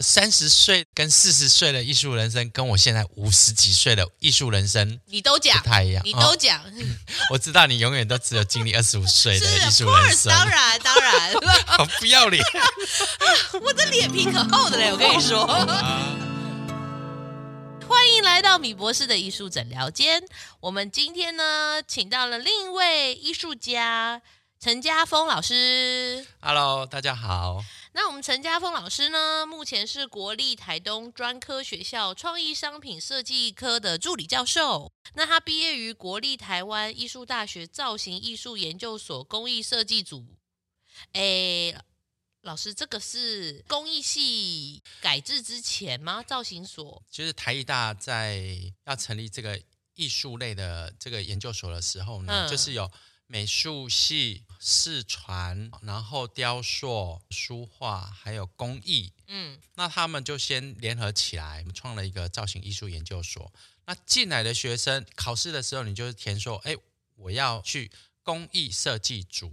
三十岁跟四十岁的艺术人生，跟我现在五十几岁的艺术人生，你都讲不太一样，你都讲、哦。我知道你永远都只有经历二十五岁的艺术人生，当然当然，好不要脸，我的脸皮可厚的嘞，我跟你说。欢迎来到米博士的艺术诊疗间。我们今天呢，请到了另一位艺术家陈家峰老师。Hello，大家好。那我们陈家峰老师呢，目前是国立台东专科学校创意商品设计科的助理教授。那他毕业于国立台湾艺术大学造型艺术研究所工艺设计组。诶，老师，这个是工艺系改制之前吗？造型所？就是台艺大在要成立这个艺术类的这个研究所的时候呢，嗯、就是有。美术系、视传，然后雕塑、书画，还有工艺。嗯，那他们就先联合起来，我们创了一个造型艺术研究所。那进来的学生考试的时候，你就是填说：“哎，我要去工艺设计组。”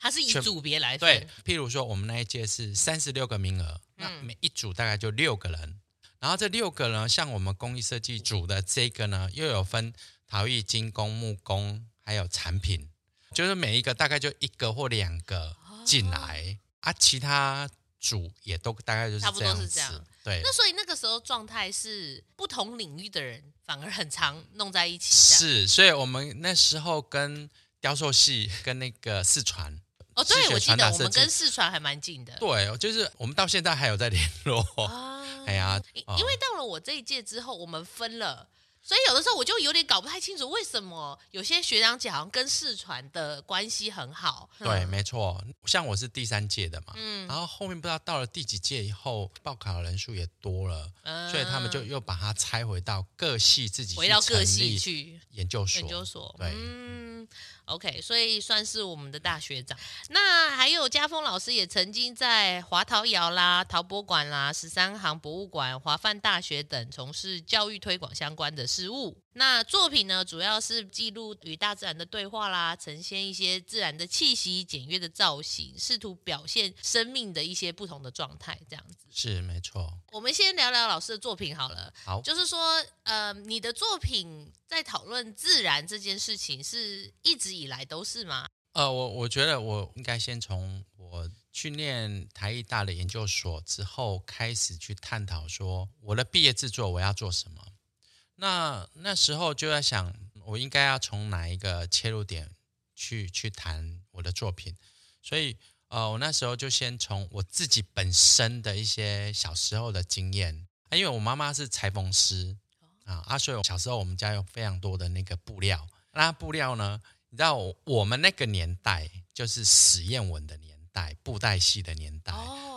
它是以组别来对。譬如说，我们那一届是三十六个名额，嗯，那每一组大概就六个人。然后这六个呢，像我们工艺设计组的这个呢，又有分陶艺、金工、木工，还有产品。就是每一个大概就一个或两个进来、哦、啊，其他组也都大概就是这样子，差不多是这样。对，那所以那个时候状态是不同领域的人反而很常弄在一起。是，所以我们那时候跟雕塑系跟那个四川哦，对，我记得我们跟四川还蛮近的。对，就是我们到现在还有在联络。啊、哎呀，因为到了我这一届之后，我们分了。所以有的时候我就有点搞不太清楚，为什么有些学长姐好像跟世传的关系很好。对，嗯、没错，像我是第三届的嘛，嗯，然后后面不知道到了第几届以后，报考的人数也多了，嗯，所以他们就又把它拆回到各系自己去回到各系去研究所，研究所，对。嗯 OK，所以算是我们的大学长。那还有家峰老师也曾经在华陶窑啦、陶博馆啦、十三行博物馆、华范大学等从事教育推广相关的事务。那作品呢，主要是记录与大自然的对话啦，呈现一些自然的气息、简约的造型，试图表现生命的一些不同的状态，这样子。是没错。我们先聊聊老师的作品好了。好，就是说，呃，你的作品在讨论自然这件事情，是一直以来都是吗？呃，我我觉得我应该先从我去念台艺大的研究所之后开始去探讨，说我的毕业制作我要做什么。那那时候就在想，我应该要从哪一个切入点去去谈我的作品。所以，呃，我那时候就先从我自己本身的一些小时候的经验，因为我妈妈是裁缝师啊，啊，所以小时候我们家有非常多的那个布料。那布料呢，你知道我，我们那个年代就是史艳文的年代，布袋戏的年代，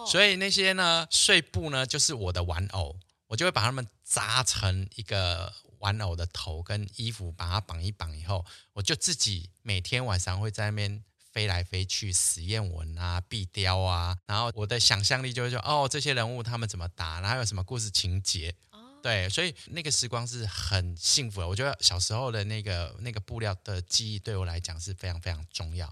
所以那些呢碎布呢就是我的玩偶。我就会把它们扎成一个玩偶的头跟衣服，把它绑一绑以后，我就自己每天晚上会在那边飞来飞去，实验文啊、壁雕啊，然后我的想象力就会说，哦，这些人物他们怎么打，然后有什么故事情节，对，所以那个时光是很幸福的。我觉得小时候的那个那个布料的记忆对我来讲是非常非常重要。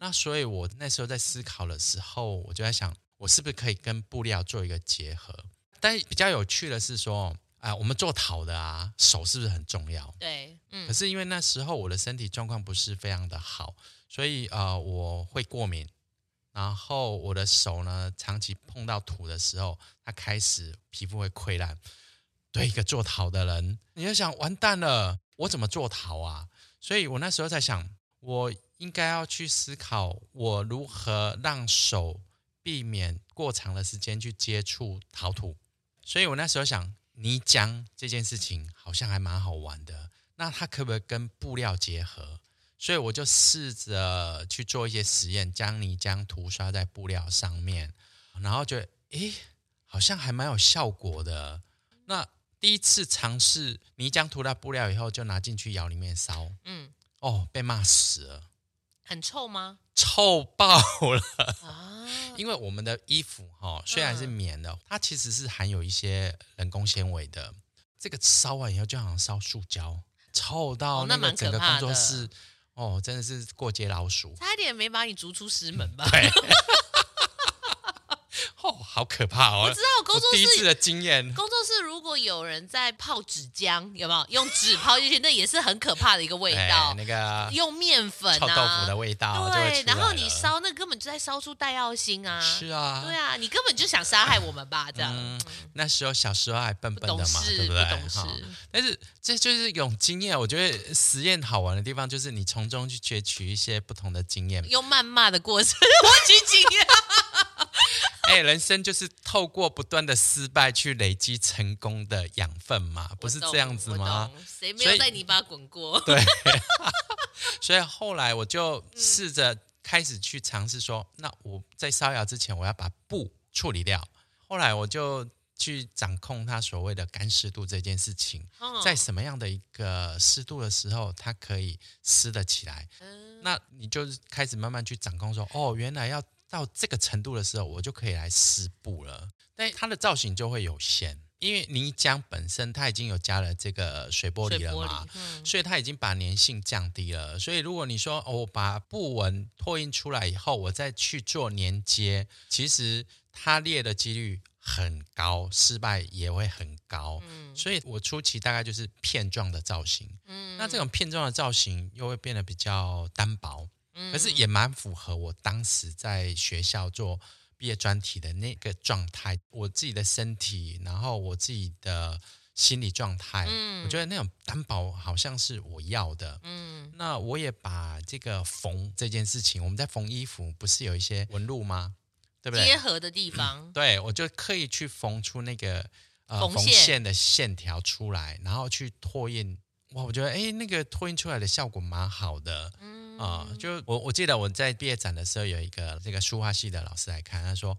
那所以我那时候在思考的时候，我就在想，我是不是可以跟布料做一个结合？但比较有趣的是说，啊、呃，我们做陶的啊，手是不是很重要？对，嗯。可是因为那时候我的身体状况不是非常的好，所以呃，我会过敏，然后我的手呢，长期碰到土的时候，它开始皮肤会溃烂。对一个做陶的人，你就想完蛋了，我怎么做陶啊？所以我那时候在想，我应该要去思考，我如何让手避免过长的时间去接触陶土。所以我那时候想，泥浆这件事情好像还蛮好玩的，那它可不可以跟布料结合？所以我就试着去做一些实验，将泥浆涂刷在布料上面，然后觉得，诶，好像还蛮有效果的。那第一次尝试泥浆涂到布料以后，就拿进去窑里面烧，嗯，哦，被骂死了。很臭吗？臭爆了啊！因为我们的衣服哈，虽然是棉的，它其实是含有一些人工纤维的。这个烧完以后，就好像烧塑胶，臭到那个整个工作室哦，哦，真的是过街老鼠，差一点没把你逐出师门吧？对，哦，好可怕哦！我知道工作室第一次的经验，工作室如果有人在泡纸浆，有没有用纸泡进去？那也是很可怕的一个味道。那个用面粉、啊、臭豆腐的味道，对，然后你烧那根本就在烧出带药星啊！是啊，对啊，你根本就想杀害我们吧？这样、嗯，那时候小时候还笨笨的嘛，对不对？不懂事。但是这就是一种经验。我觉得实验好玩的地方就是你从中去攫取一些不同的经验，用谩骂的过程 获取经验。哎、欸，人生就是透过不断的失败去累积成功的养分嘛，不是这样子吗？谁没有在泥巴滚过？对，所以后来我就试着开始去尝试说，嗯、那我在烧窑之前，我要把布处理掉。后来我就去掌控它所谓的干湿度这件事情，哦、在什么样的一个湿度的时候，它可以湿得起来。嗯、那你就开始慢慢去掌控说，哦，原来要。到这个程度的时候，我就可以来湿布了。但它的造型就会有限，因为泥浆本身它已经有加了这个水玻璃了嘛，嗯、所以它已经把粘性降低了。所以如果你说哦，我把布纹拓印出来以后，我再去做粘接，其实它裂的几率很高，失败也会很高。嗯、所以我初期大概就是片状的造型。嗯、那这种片状的造型又会变得比较单薄。可是也蛮符合我当时在学校做毕业专题的那个状态，我自己的身体，然后我自己的心理状态，嗯，我觉得那种担保好像是我要的，嗯，那我也把这个缝这件事情，我们在缝衣服不是有一些纹路吗？对不对？结合的地方，嗯，对，我就刻意去缝出那个呃缝线的线条出来，然后去拓印。哇，我觉得哎，那个拓印出来的效果蛮好的，嗯啊、呃，就我我记得我在毕业展的时候，有一个这个书画系的老师来看，他说，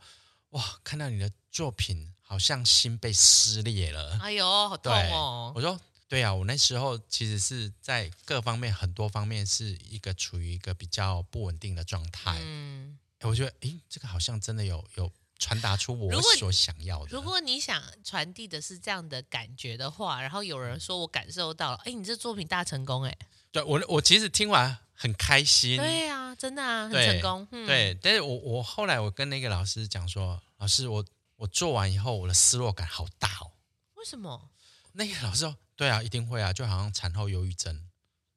哇，看到你的作品，好像心被撕裂了，哎呦，好痛哦！我说，对啊，我那时候其实是在各方面很多方面是一个处于一个比较不稳定的状态，嗯，我觉得，哎，这个好像真的有有。传达出我所想要的。如果你想传递的是这样的感觉的话，然后有人说我感受到了，哎，你这作品大成功，哎，对我我其实听完很开心。对啊，真的啊，很成功。对，嗯、对，但是我我后来我跟那个老师讲说，老师我我做完以后我的失落感好大哦。为什么？那个老师说，对啊，一定会啊，就好像产后忧郁症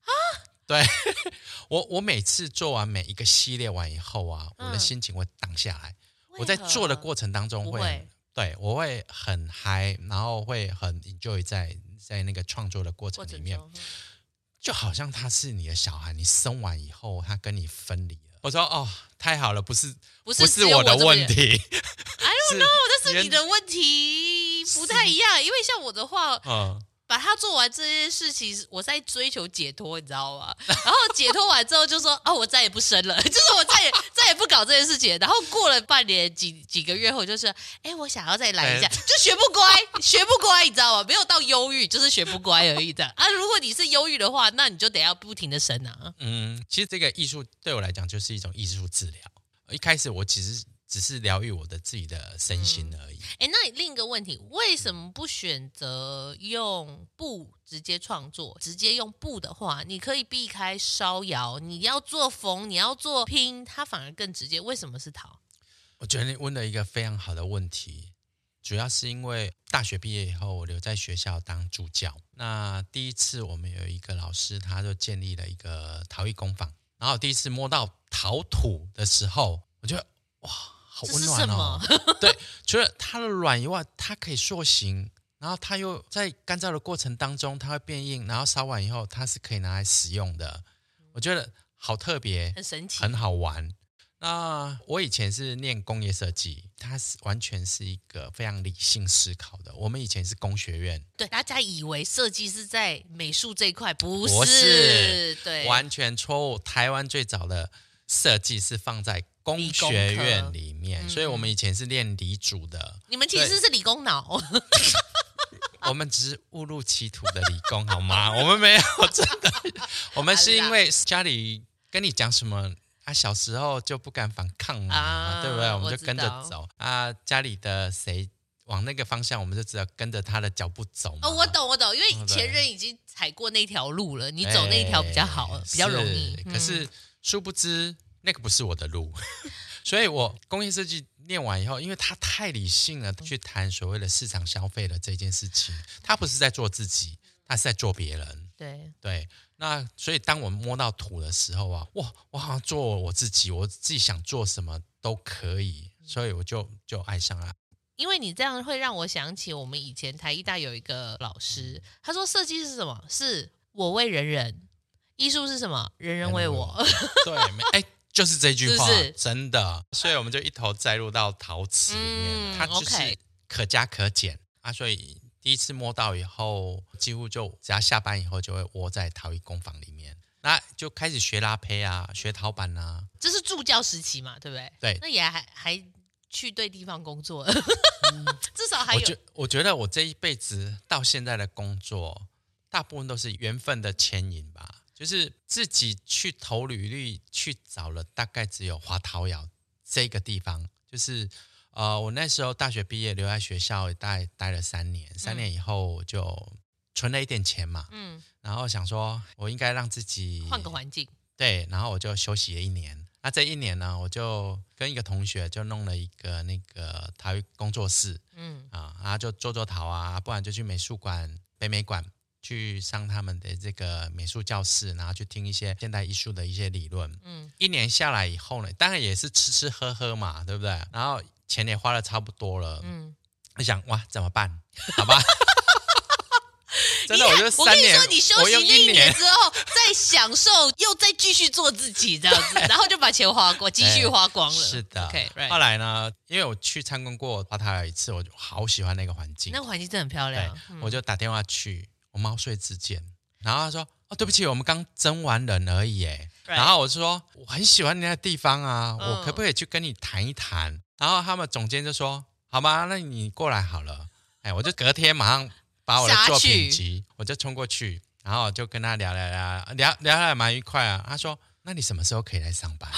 啊。对 我我每次做完每一个系列完以后啊，我的心情会荡下来。我在做的过程当中会，会对我会很嗨，然后会很 enjoy 在在那个创作的过程里面，就好像他是你的小孩，你生完以后他跟你分离了。我说哦，太好了，不是不是，不是我的问题，I don't know，这是你的问题，不太一样，因为像我的话，嗯。把他做完这件事情，我在追求解脱，你知道吗？然后解脱完之后就说啊，我再也不生了，就 是我再也再也不搞这件事情。然后过了半年几几个月后，就是哎，我想要再来一下，就学不乖，学不乖，你知道吗？没有到忧郁，就是学不乖而已的啊。如果你是忧郁的话，那你就得要不停的生啊。嗯，其实这个艺术对我来讲就是一种艺术治疗。一开始我其实。只是疗愈我的自己的身心而已。哎、嗯，那另一个问题，为什么不选择用布直接创作？直接用布的话，你可以避开烧窑，你要做缝，你要做拼，它反而更直接。为什么是陶？我觉得你问了一个非常好的问题，主要是因为大学毕业以后，我留在学校当助教。那第一次我们有一个老师，他就建立了一个陶艺工坊，然后第一次摸到陶土的时候，我觉得哇！好温暖哦！对，除了它的软以外，它可以塑形，然后它又在干燥的过程当中，它会变硬，然后烧完以后，它是可以拿来使用的。我觉得好特别，很神奇，很好玩。那我以前是念工业设计，它是完全是一个非常理性思考的。我们以前是工学院，对，大家以为设计是在美术这一块，不是，不是对，完全错误。台湾最早的设计是放在。工学院里面，所以我们以前是练理主的。你们其实是理工脑，我们只是误入歧途的理工，好吗？我们没有真的，我们是因为家里跟你讲什么，啊，小时候就不敢反抗嘛，啊、对不对？我们就跟着走啊，家里的谁往那个方向，我们就只要跟着他的脚步走。哦，我懂，我懂，因为前人已经踩过那条路了，你走那一条比较好，比较容易。可是殊不知。那个不是我的路，所以我工业设计念完以后，因为他太理性了，去谈所谓的市场消费的这件事情，他不是在做自己，他是在做别人。对对，那所以当我们摸到土的时候啊，哇，我好像做我自己，我自己想做什么都可以，所以我就就爱上了。因为你这样会让我想起我们以前台艺大有一个老师，他说设计是什么？是我为人人，艺术是什么？人人为我。对，哎，就是这句话，是是真的。所以我们就一头栽入到陶瓷里面，嗯、它就是可加可减啊。所以第一次摸到以后，几乎就只要下班以后就会窝在陶艺工坊里面，那就开始学拉胚啊，学陶板啊。这是助教时期嘛，对不对？对，那也还还。去对地方工作，嗯、至少还有。我觉我觉得我这一辈子到现在的工作，大部分都是缘分的牵引吧。就是自己去投履历去找了，大概只有华陶窑这个地方。就是呃，我那时候大学毕业留在学校待待了三年，三年以后就存了一点钱嘛，嗯，然后想说我应该让自己换个环境，对，然后我就休息了一年。那这一年呢，我就跟一个同学就弄了一个那个陶艺工作室，嗯啊，然后就做做陶啊，不然就去美术馆、北美馆去上他们的这个美术教室，然后去听一些现代艺术的一些理论。嗯，一年下来以后呢，当然也是吃吃喝喝嘛，对不对？然后钱也花的差不多了，嗯，我想哇，怎么办？好吧。真的，我就三年，我跟你说，你休息一年之后再享受，又再继续做自己这样子，然后就把钱花光，继续花光了。是的。Okay, right. 后来呢，因为我去参观过华陶窑一次，我就好喜欢那个环境，那个环境真的很漂亮。嗯、我就打电话去，我猫睡之间。然后他说：“哦，对不起，我们刚征完人而已。”哎，然后我就说：“我很喜欢那个地方啊，我可不可以去跟你谈一谈？”然后他们总监就说：“好吧，那你过来好了。”哎，我就隔天马上。把我的作品集，我就冲过去，然后就跟他聊聊聊聊聊得蛮愉快啊。他说：“那你什么时候可以来上班？”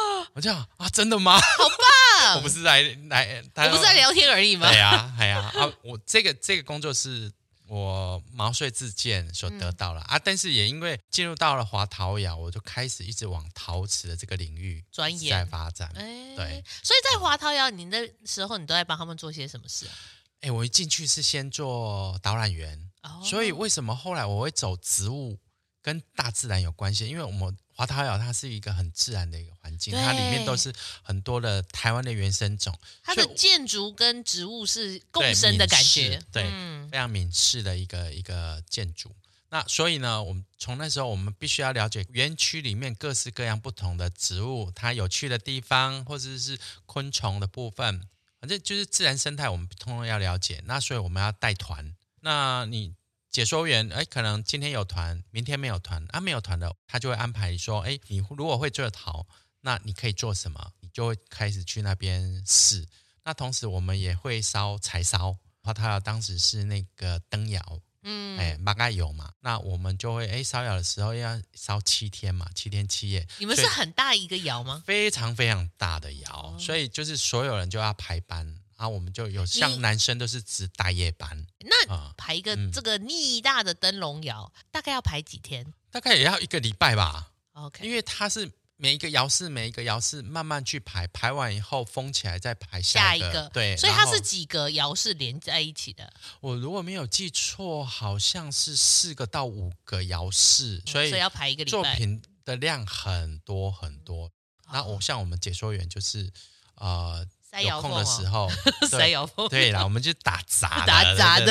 我就啊，真的吗？好棒！我不是来来，我不是在聊天而已吗？对呀，对呀啊！我这个这个工作是我毛遂自荐所得到了、嗯、啊，但是也因为进入到了华陶窑，我就开始一直往陶瓷的这个领域专业在发展。哎，对，所以在华陶窑，你那时候你都在帮他们做些什么事啊？哎，我一进去是先做导览员，oh. 所以为什么后来我会走植物跟大自然有关系？因为我们华陶窑它是一个很自然的一个环境，它里面都是很多的台湾的原生种，它的建筑跟植物是共生的感觉，对，非常闽式的一个一个建筑。那所以呢，我们从那时候我们必须要了解园区里面各式各样不同的植物，它有趣的地方，或者是昆虫的部分。反正就是自然生态，我们通通要了解。那所以我们要带团。那你解说员，哎，可能今天有团，明天没有团。啊，没有团的，他就会安排说，哎，你如果会做陶，那你可以做什么？你就会开始去那边试。那同时我们也会烧柴烧。华陶窑当时是那个灯窑。嗯，哎，大概有嘛？那我们就会哎，烧窑的时候要烧七天嘛，七天七夜。你们是很大一个窑吗？非常非常大的窑，哦、所以就是所有人就要排班，然后我们就有像男生都是值大夜班。那排一个这个逆大的灯笼窑，嗯、大概要排几天？大概也要一个礼拜吧。OK，因为它是。每一个窑室，每一个窑室慢慢去排，排完以后封起来，再排下一个。下一个对，所以它是几个窑室连在一起的。我如果没有记错，好像是四个到五个窑室，所以要排一个礼拜。作品的量很多很多。那我像我们解说员就是呃，有空的时候 塞窑缝。对啦，我们就打杂 打杂的，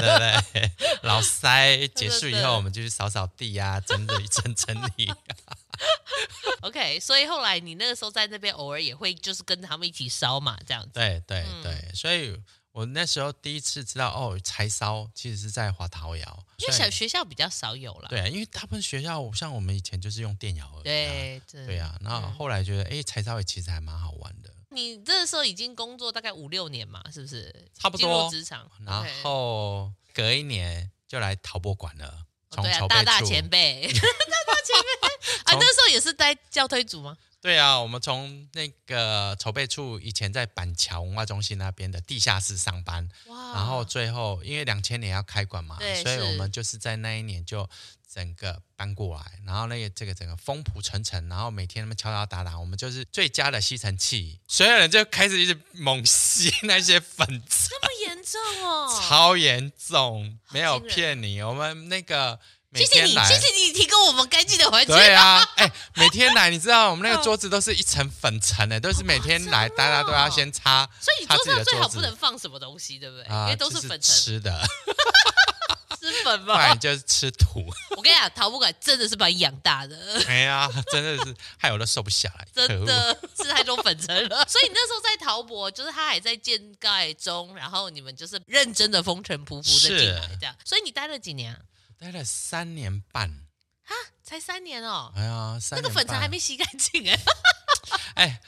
对对对。老塞 结束以后，我们就去扫扫地呀，整理整整理。OK，所以后来你那个时候在那边偶尔也会就是跟他们一起烧嘛，这样子。对对对，所以我那时候第一次知道哦，柴烧其实是在华陶窑，因为小学校比较少有了。对啊，因为他们学校像我们以前就是用电窑而已。对对啊，那后后来觉得哎，柴烧也其实还蛮好玩的。你这时候已经工作大概五六年嘛，是不是？差不多。职场，然后隔一年就来陶博馆了。从对啊，大大前辈，大大前辈啊，那时候也是在教推组吗？对啊，我们从那个筹备处以前在板桥文化中心那边的地下室上班，哇。然后最后因为两千年要开馆嘛，所以我们就是在那一年就整个搬过来，然后那个这个整个风铺层层，然后每天那么敲敲打打，我们就是最佳的吸尘器，所有人就开始一直猛吸那些粉尘，这么严重哦，超严重，没有骗你，我们那个。谢谢你，谢谢你提供我们干净的环境。对啊，哎、欸，每天来，你知道我们那个桌子都是一层粉尘的，都是每天来，大家都要先擦。所以你桌上最好不能放什么东西，对不对？因为都是粉尘。吃的，吃粉吗？不然就是吃土。我跟你讲，陶博馆真的是把你养大的。哎呀，真的是害我都瘦不下来，真的吃太多粉尘了。所以你那时候在陶博，就是他还在建盖中，然后你们就是认真的风尘仆仆的进来，这样。所以你待了几年？待了三年半，哈，才三年哦！哎呀，三年，那个粉尘还没洗干净哎，哎。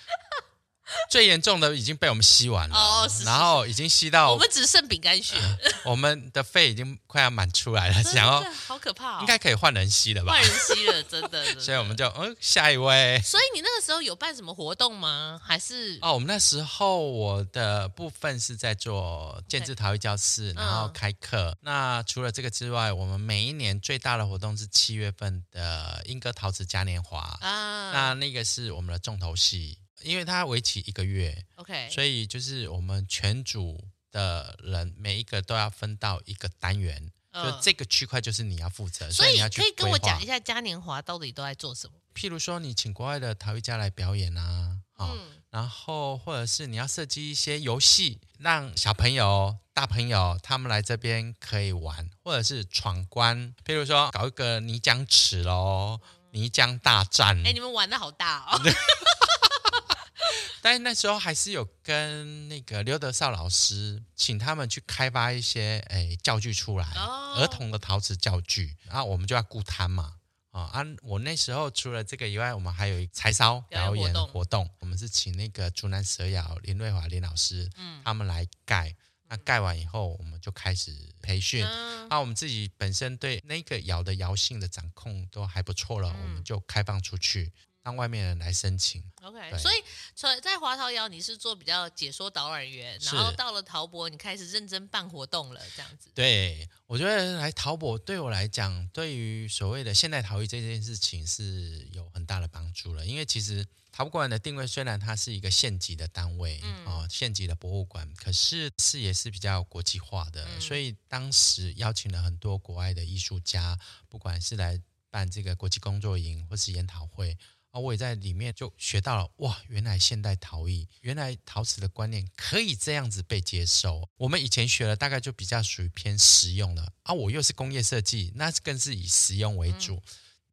最严重的已经被我们吸完了，哦、是是是然后已经吸到我们只剩饼干屑，我们的肺已经快要满出来了，想要好可怕、哦，应该可以换人吸了吧？换人吸了，真的，真的所以我们就嗯，下一位。所以你那个时候有办什么活动吗？还是哦，我们那时候我的部分是在做建制陶艺教室，然后开课。嗯、那除了这个之外，我们每一年最大的活动是七月份的莺歌陶瓷嘉年华啊，那那个是我们的重头戏。因为它为期一个月，OK，所以就是我们全组的人每一个都要分到一个单元，嗯、就这个区块就是你要负责，所以你要去可以跟我讲一下嘉年华到底都在做什么？譬如说，你请国外的陶艺家来表演啊，嗯、然后或者是你要设计一些游戏，让小朋友、大朋友他们来这边可以玩，或者是闯关，譬如说搞一个泥浆池喽，泥浆大战。哎，你们玩的好大哦！但是那时候还是有跟那个刘德少老师，请他们去开发一些诶教具出来，儿童的陶瓷教具，然后我们就要顾摊嘛，啊啊，我那时候除了这个以外，我们还有一柴烧表演活动，我们是请那个竹南蛇窑林瑞华林老师，嗯，他们来盖，那盖完以后，我们就开始培训，那我们自己本身对那个窑的窑性的掌控都还不错了，我们就开放出去。让外面人来申请，OK。所以，在在华陶窑你是做比较解说导览员，然后到了陶博，你开始认真办活动了，这样子。对，我觉得来陶博对我来讲，对于所谓的现代陶艺这件事情是有很大的帮助了。因为其实陶博馆的定位虽然它是一个县级的单位，嗯、哦，县级的博物馆，可是视野是比较国际化的，嗯、所以当时邀请了很多国外的艺术家，不管是来办这个国际工作营或是研讨会。啊，我也在里面就学到了哇！原来现代陶艺，原来陶瓷的观念可以这样子被接受。我们以前学了大概就比较属于偏实用的啊，我又是工业设计，那更是以实用为主。嗯、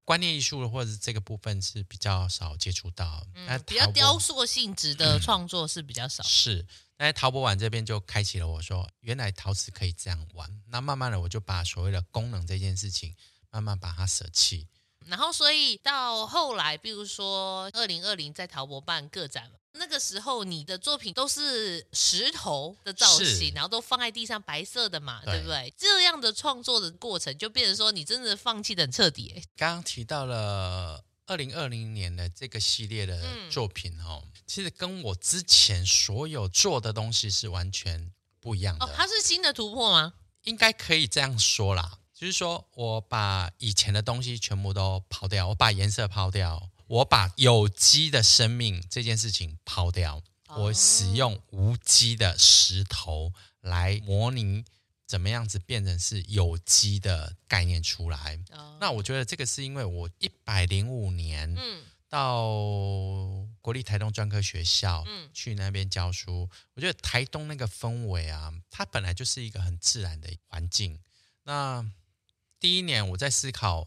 观念艺术的或者是这个部分是比较少接触到，嗯，比较雕塑性质的创作是比较少。嗯、是，那陶博馆这边就开启了我说，原来陶瓷可以这样玩。那慢慢的，我就把所谓的功能这件事情，慢慢把它舍弃。然后，所以到后来，比如说二零二零在陶博办个展，那个时候你的作品都是石头的造型，然后都放在地上白色的嘛，对，对不对？这样的创作的过程，就变成说你真的放弃的很彻底。刚刚提到了二零二零年的这个系列的作品哦，嗯、其实跟我之前所有做的东西是完全不一样的。哦，它是新的突破吗？应该可以这样说啦。就是说，我把以前的东西全部都抛掉，我把颜色抛掉，我把有机的生命这件事情抛掉，我使用无机的石头来模拟怎么样子变成是有机的概念出来。那我觉得这个是因为我一百零五年嗯到国立台东专科学校去那边教书，我觉得台东那个氛围啊，它本来就是一个很自然的环境。那第一年我在思考，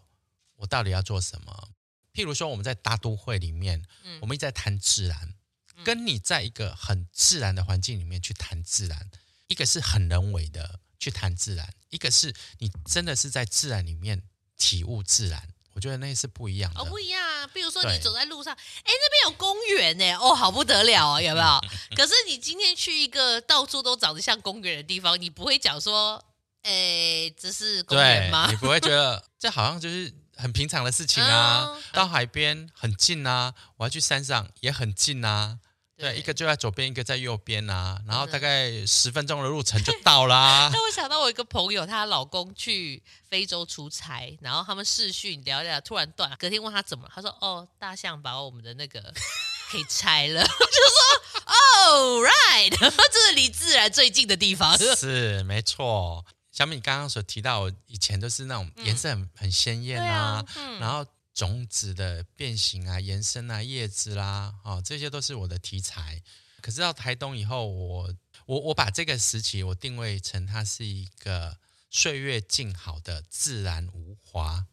我到底要做什么？譬如说，我们在大都会里面，嗯、我们一直在谈自然，嗯、跟你在一个很自然的环境里面去谈自然，一个是很人为的去谈自然，一个是你真的是在自然里面体悟自然。我觉得那是不一样的，哦，不一样啊。比如说你走在路上，哎对，那边有公园呢，哦，好不得了啊，有没有？可是你今天去一个到处都长得像公园的地方，你不会讲说。诶，这是公园吗？你不会觉得 这好像就是很平常的事情啊。嗯、到海边很近啊，我要去山上也很近啊。对，对，一个就在左边，一个在右边啊。然后大概十分钟的路程就到啦。那我想到我一个朋友，她老公去非洲出差，然后他们视讯聊聊，突然断。隔天问他怎么了，他说：“哦，大象把我们的那个给拆了。”就说：“哦，right，这是离自然最近的地方。”是没错。小米刚刚所提到，以前都是那种颜色很、嗯、很鲜艳啊，然后。种子的变形啊、延伸啊、叶子啦，哦，这些都是我的题材。可是到台东以后，我我我把这个时期我定位成它是一个岁月静好的自然无华，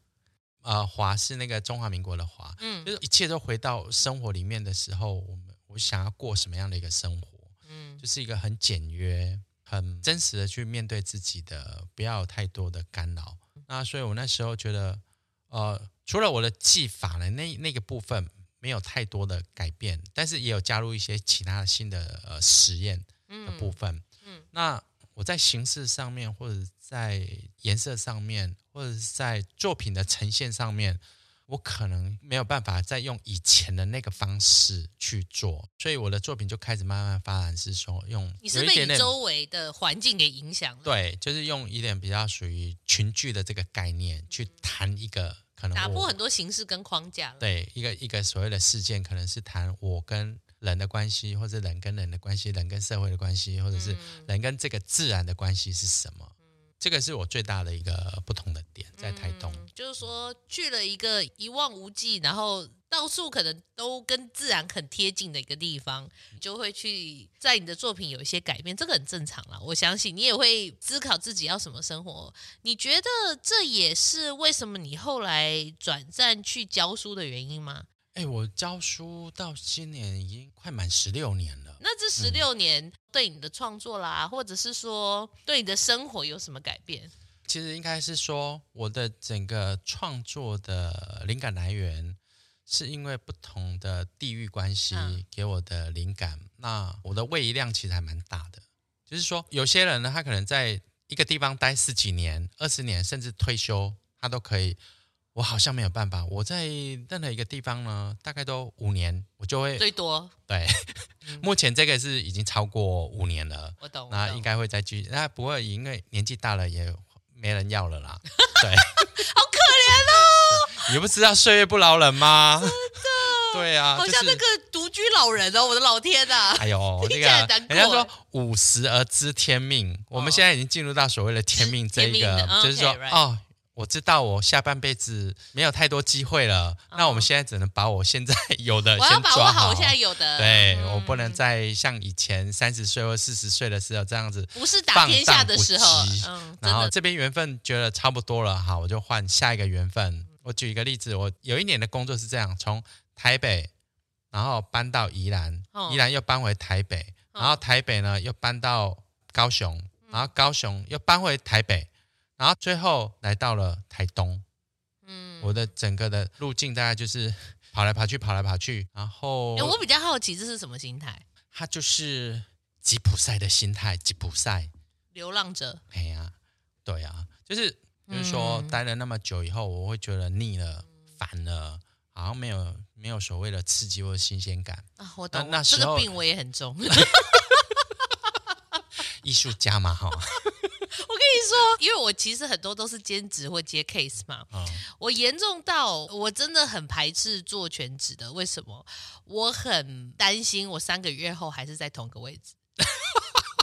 呃，华是那个中华民国的华，嗯，就是一切都回到生活里面的时候，我们我想要过什么样的一个生活？嗯，就是一个很简约、很真实的去面对自己的，不要有太多的干扰。那所以我那时候觉得，呃。除了我的技法呢，那那个部分没有太多的改变，但是也有加入一些其他的新的呃实验的部分。嗯，嗯，那我在形式上面，或者在颜色上面，或者是在作品的呈现上面，我可能没有办法再用以前的那个方式去做，所以我的作品就开始慢慢发展，是说用你是被你周围的环境给影响了？对，就是用一点比较属于群聚的这个概念去谈一个。可能打破很多形式跟框架了。对，一个一个所谓的事件，可能是谈我跟人的关系，或者人跟人的关系，人跟社会的关系，或者是人跟这个自然的关系是什么？这个是我最大的一个不同的点，在台东，就是说去了一个一望无际，然后到处可能都跟自然很贴近的一个地方，你就会去在你的作品有一些改变，这个很正常啦。我相信你也会思考自己要什么生活。你觉得这也是为什么你后来转战去教书的原因吗？哎，我教书到今年已经快满十六年了。那这十六年对你的创作啦，嗯、或者是说对你的生活有什么改变？其实应该是说，我的整个创作的灵感来源，是因为不同的地域关系给我的灵感。嗯、那我的位移量其实还蛮大的，就是说，有些人呢，他可能在一个地方待十几年、二十年，甚至退休，他都可以。我好像没有办法，我在任何一个地方呢，大概都五年，我就会最多对。嗯、目前这个是已经超过五年了，我懂。那应该会再继续，那不会因为年纪大了也没人要了啦。对，好可怜哦。你不知道岁月不饶人吗？真的。对啊，好像那个独居老人哦，我的老天呐！哎呦，那个人家说五十而知天命，哦、我们现在已经进入到所谓的天命这一个，就是说 okay, right. 哦。我知道我下半辈子没有太多机会了，哦、那我们现在只能把我现在 有的先抓好。我要把握好我现在有的，对、嗯、我不能再像以前三十岁或四十岁的时候这样子，不是打天下的时候。嗯、然后这边缘分觉得差不多了，好，我就换下一个缘分。我举一个例子，我有一年的工作是这样：从台北，然后搬到宜兰，哦、宜兰又搬回台北，然后台北呢又搬到高雄，然后高雄又搬回台北。然后最后来到了台东，嗯，我的整个的路径大概就是 跑来跑去，跑来跑去。然后，我比较好奇这是什么心态？他就是吉普赛的心态，吉普赛流浪者。哎呀，对啊，就是就是说待了那么久以后，我会觉得腻了、烦了，好像没有没有所谓的刺激或者新鲜感啊。我懂，那时候这个病我也很重，艺术家嘛，哈。说，因为我其实很多都是兼职或接 case 嘛，哦、我严重到我真的很排斥做全职的。为什么？我很担心我三个月后还是在同个位置。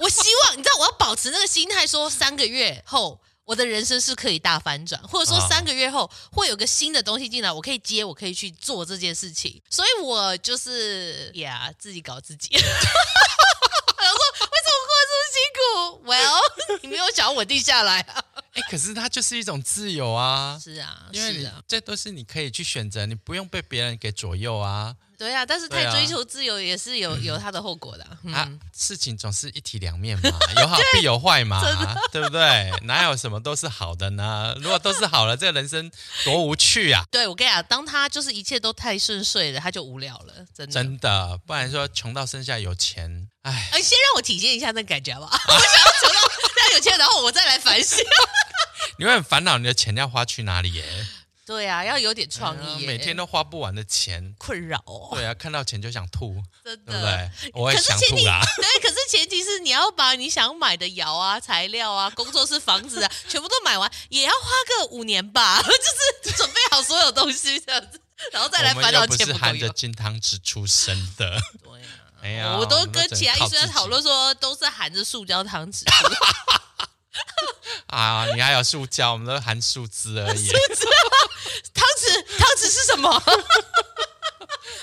我希望你知道，我要保持那个心态，说三个月后我的人生是可以大翻转，或者说三个月后会有个新的东西进来，我可以接，我可以去做这件事情。所以我就是呀，yeah, 自己搞自己。Well，你没有想要稳定下来啊？哎，可是它就是一种自由啊！是啊，因为你这都是你可以去选择，你不用被别人给左右啊。对啊，但是太追求自由也是有有它的后果的啊。事情总是一体两面嘛，有好必有坏嘛，对不对？哪有什么都是好的呢？如果都是好了，这个人生多无趣啊！对，我跟你讲，当他就是一切都太顺遂了，他就无聊了，真的。真的，不然说穷到剩下有钱。哎，先让我体验一下那感觉好不好？我想要穷到那有钱，然后我再来反省。你会很烦恼你的钱要花去哪里耶？对啊，要有点创意，每天都花不完的钱，困扰哦。对啊，看到钱就想吐，真的，对不对？我也想吐啦。对，可是前提是你要把你想买的窑啊、材料啊、工作室房子啊，全部都买完，也要花个五年吧，就是准备好所有东西这样子，然后再来烦恼钱。不是含着金汤匙出生的，对啊，哎呀，我都跟其他医生讨论说，都是含着塑胶汤匙。啊，你还有塑胶，我们都含树枝而已。树枝，汤匙，汤匙是什么？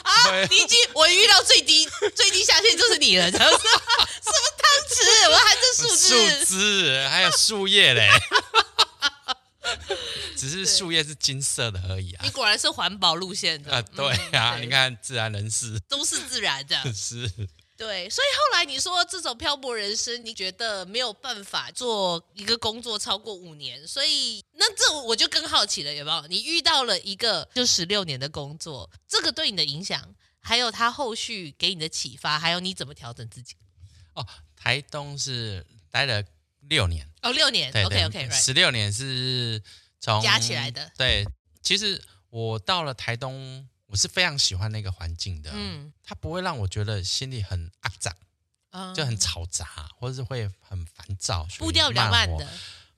啊，你已经我遇到最低最低下限就是你了，什么汤匙？我含着树枝，树枝还有树叶嘞。只是树叶是金色的而已啊！你果然是环保路线的啊！对啊，你看自然人士都是自然的，是。对，所以后来你说这种漂泊人生，你觉得没有办法做一个工作超过五年，所以那这我就更好奇了，有没有？你遇到了一个就十六年的工作，这个对你的影响，还有他后续给你的启发，还有你怎么调整自己？哦，台东是待了六年哦，六年对对，OK OK，十六年是从加起来的。对，其实我到了台东。我是非常喜欢那个环境的，嗯，它不会让我觉得心里很阿杂，嗯，就很嘈杂，或者是会很烦躁，步调比较慢的，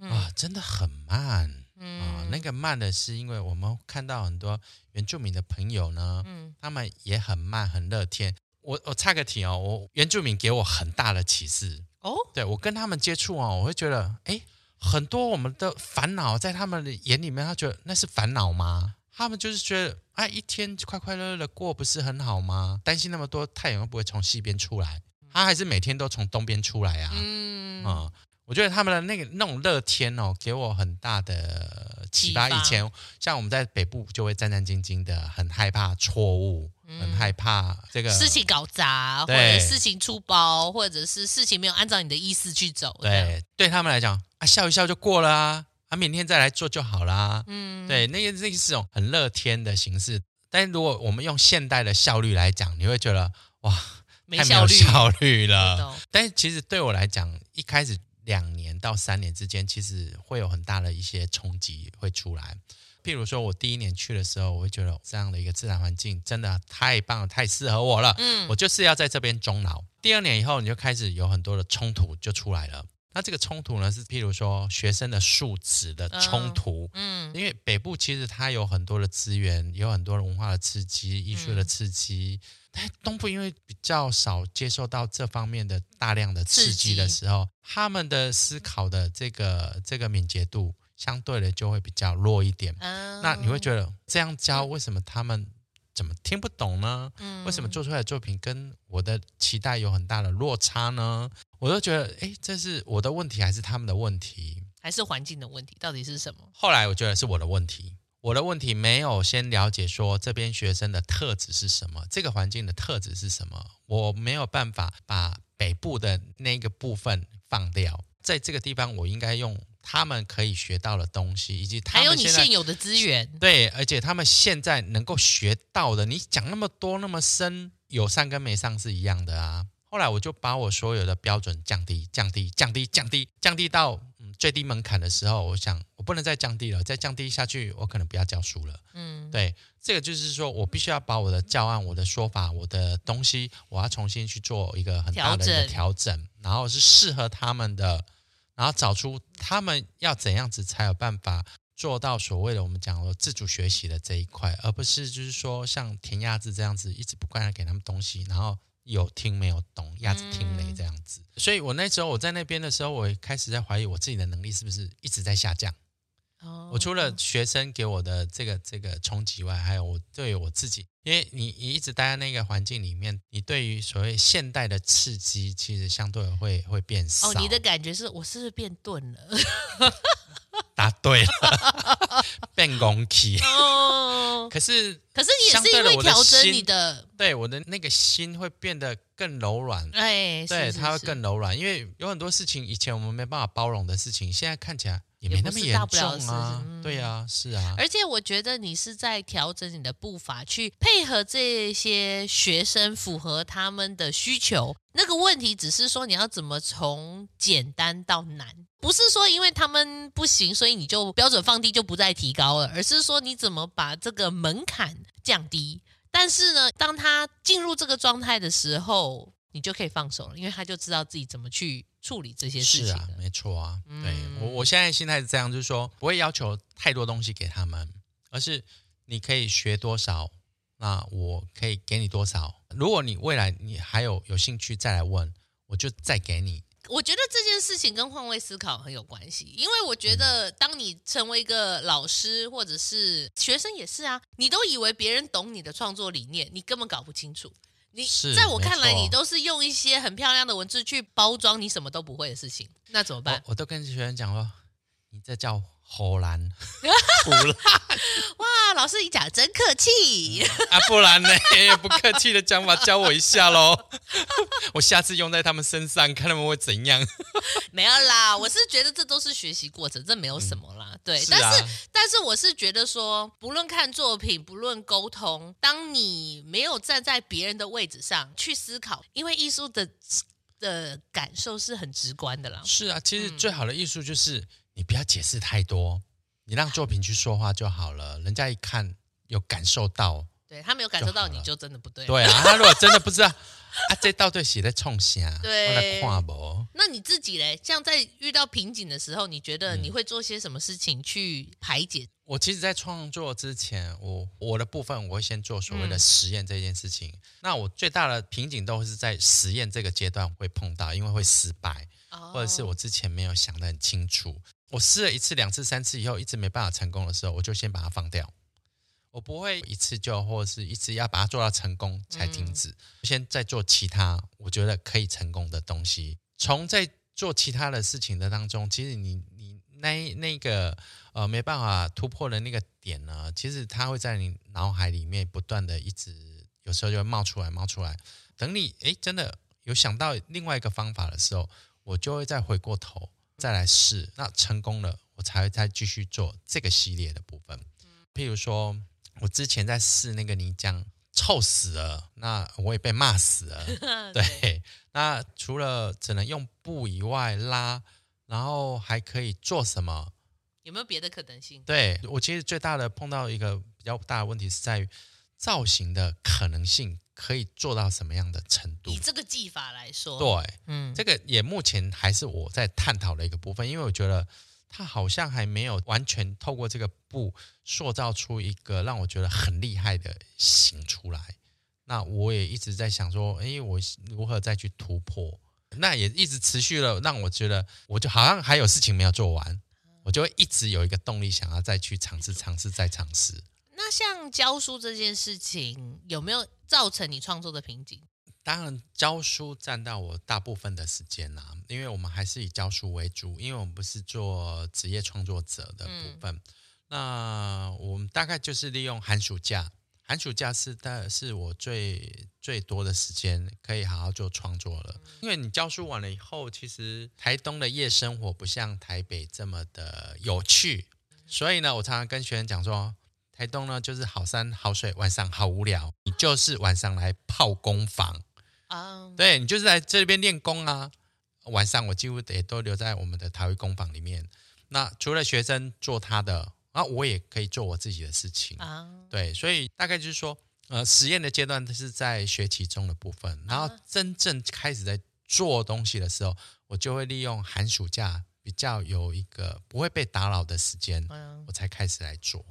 嗯、啊，真的很慢，嗯、啊，那个慢的是因为我们看到很多原住民的朋友呢，嗯，他们也很慢，很乐天。我我插个题哦，我原住民给我很大的启示。哦，对我跟他们接触哦，我会觉得，哎，很多我们的烦恼在他们的眼里面，他觉得那是烦恼吗？他们就是觉得，哎，一天快快乐乐的过不是很好吗？担心那么多，太阳会不会从西边出来？他还是每天都从东边出来啊？嗯，啊、嗯，我觉得他们的那个那种乐天哦，给我很大的启发。以前像我们在北部就会战战兢兢的，很害怕错误，很害怕这个事情搞砸，或者事情出包，或者是事情没有按照你的意思去走。对，对他们来讲啊，笑一笑就过了啊。他、啊、明天再来做就好啦。嗯，对，那个那个是种很乐天的形式。但是如果我们用现代的效率来讲，你会觉得哇，太没有效率了。但是其实对我来讲，一开始两年到三年之间，其实会有很大的一些冲击会出来。譬如说，我第一年去的时候，我会觉得这样的一个自然环境真的太棒了，太适合我了。嗯，我就是要在这边终老。第二年以后，你就开始有很多的冲突就出来了。那这个冲突呢，是譬如说学生的素质的冲突，嗯，因为北部其实它有很多的资源，有很多的文化的刺激、艺术的刺激，但东部因为比较少接受到这方面的大量的刺激的时候，他们的思考的这个这个敏捷度相对的就会比较弱一点。那你会觉得这样教为什么他们怎么听不懂呢？嗯为什么做出来的作品跟我的期待有很大的落差呢？我都觉得，哎，这是我的问题还是他们的问题，还是环境的问题？到底是什么？后来我觉得是我的问题，我的问题没有先了解说这边学生的特质是什么，这个环境的特质是什么，我没有办法把北部的那个部分放掉，在这个地方我应该用他们可以学到的东西，以及他们还有你现有的资源，对，而且他们现在能够学到的，你讲那么多那么深，有上跟没上是一样的啊。后来我就把我所有的标准降低、降低、降低、降低、降低到嗯最低门槛的时候，我想我不能再降低了，再降低下去，我可能不要教书了。嗯，对，这个就是说我必须要把我的教案、我的说法、我的东西，我要重新去做一个很大的一个调整，然后是适合他们的，然后找出他们要怎样子才有办法做到所谓的我们讲的自主学习的这一块，而不是就是说像填鸭子这样子一直不断的给他们东西，然后。有听没有懂，鸭子听雷这样子，所以我那时候我在那边的时候，我开始在怀疑我自己的能力是不是一直在下降。哦，我除了学生给我的这个这个冲击外，还有我对我自己，因为你你一直待在那个环境里面，你对于所谓现代的刺激，其实相对会会变少。哦，你的感觉是我是不是变钝了？答对了，变攻气。哦，可是可是你也是因为调整你的，对我的那个心会变得更柔软。哎，对，它会更柔软，因为有很多事情以前我们没办法包容的事情，现在看起来也没那么严重啊。对啊，是啊。而且我觉得你是在调整你的步伐，去配合这些学生，符合他们的需求。那个问题只是说你要怎么从简单到难，不是说因为他们不行，所以你就标准放低就不再提高了，而是说你怎么把这个门槛降低。但是呢，当他进入这个状态的时候，你就可以放手了，因为他就知道自己怎么去处理这些事情。是啊，没错啊。嗯、对我，我现在心态是这样，就是说不会要求太多东西给他们，而是你可以学多少，那我可以给你多少。如果你未来你还有有兴趣再来问，我就再给你。我觉得这件事情跟换位思考很有关系，因为我觉得当你成为一个老师或者是学生也是啊，你都以为别人懂你的创作理念，你根本搞不清楚。你在我看来，你都是用一些很漂亮的文字去包装你什么都不会的事情，那怎么办？我，我都跟学员讲说，你这叫。荷兰，不然哇，老师你讲真客气、嗯、啊，不然呢？不客气的讲法教我一下喽，我下次用在他们身上，看他们会怎样。没有啦，我是觉得这都是学习过程，这没有什么啦。嗯、对，是啊、但是但是我是觉得说，不论看作品，不论沟通，当你没有站在别人的位置上去思考，因为艺术的的感受是很直观的啦。是啊，其实最好的艺术就是。嗯你不要解释太多，你让作品去说话就好了。人家一看有感受到，对他没有感受到，你就真的不对。对啊，他如果真的不知道啊，这道对写在冲啥？对，跨博。那你自己嘞？像在遇到瓶颈的时候，你觉得你会做些什么事情去排解？嗯、我其实，在创作之前，我我的部分我会先做所谓的实验这件事情。嗯、那我最大的瓶颈都是在实验这个阶段会碰到，因为会失败，哦、或者是我之前没有想得很清楚。我试了一次、两次、三次以后，一直没办法成功的时候，我就先把它放掉。我不会一次就，或者是一直要把它做到成功才停止。嗯、先在做其他我觉得可以成功的东西。从在做其他的事情的当中，其实你你那那个呃没办法突破的那个点呢，其实它会在你脑海里面不断的一直，有时候就会冒出来、冒出来。等你诶真的有想到另外一个方法的时候，我就会再回过头。再来试，那成功了，我才会再继续做这个系列的部分。譬如说，我之前在试那个泥浆，臭死了，那我也被骂死了。对，对，那除了只能用布以外拉，然后还可以做什么？有没有别的可能性？对，我其实最大的碰到一个比较大的问题是在于造型的可能性。可以做到什么样的程度？以这个技法来说，对，嗯，这个也目前还是我在探讨的一个部分，因为我觉得它好像还没有完全透过这个布塑造出一个让我觉得很厉害的形出来。那我也一直在想说，哎，我如何再去突破？那也一直持续了，让我觉得我就好像还有事情没有做完，我就会一直有一个动力想要再去尝试、尝试、再尝试。那像教书这件事情，有没有造成你创作的瓶颈？当然，教书占到我大部分的时间啦，因为我们还是以教书为主，因为我们不是做职业创作者的部分。嗯、那我们大概就是利用寒暑假，寒暑假是大是我最最多的时间可以好好做创作了。嗯、因为你教书完了以后，其实台东的夜生活不像台北这么的有趣，所以呢，我常常跟学生讲说。台东呢，就是好山好水，晚上好无聊。你就是晚上来泡工坊啊，um, 对，你就是在这边练功啊。晚上我几乎也都留在我们的陶艺工坊里面。那除了学生做他的，那，我也可以做我自己的事情啊。Um, 对，所以大概就是说，呃，实验的阶段是在学期中的部分，然后真正开始在做东西的时候，我就会利用寒暑假比较有一个不会被打扰的时间，um, 我才开始来做。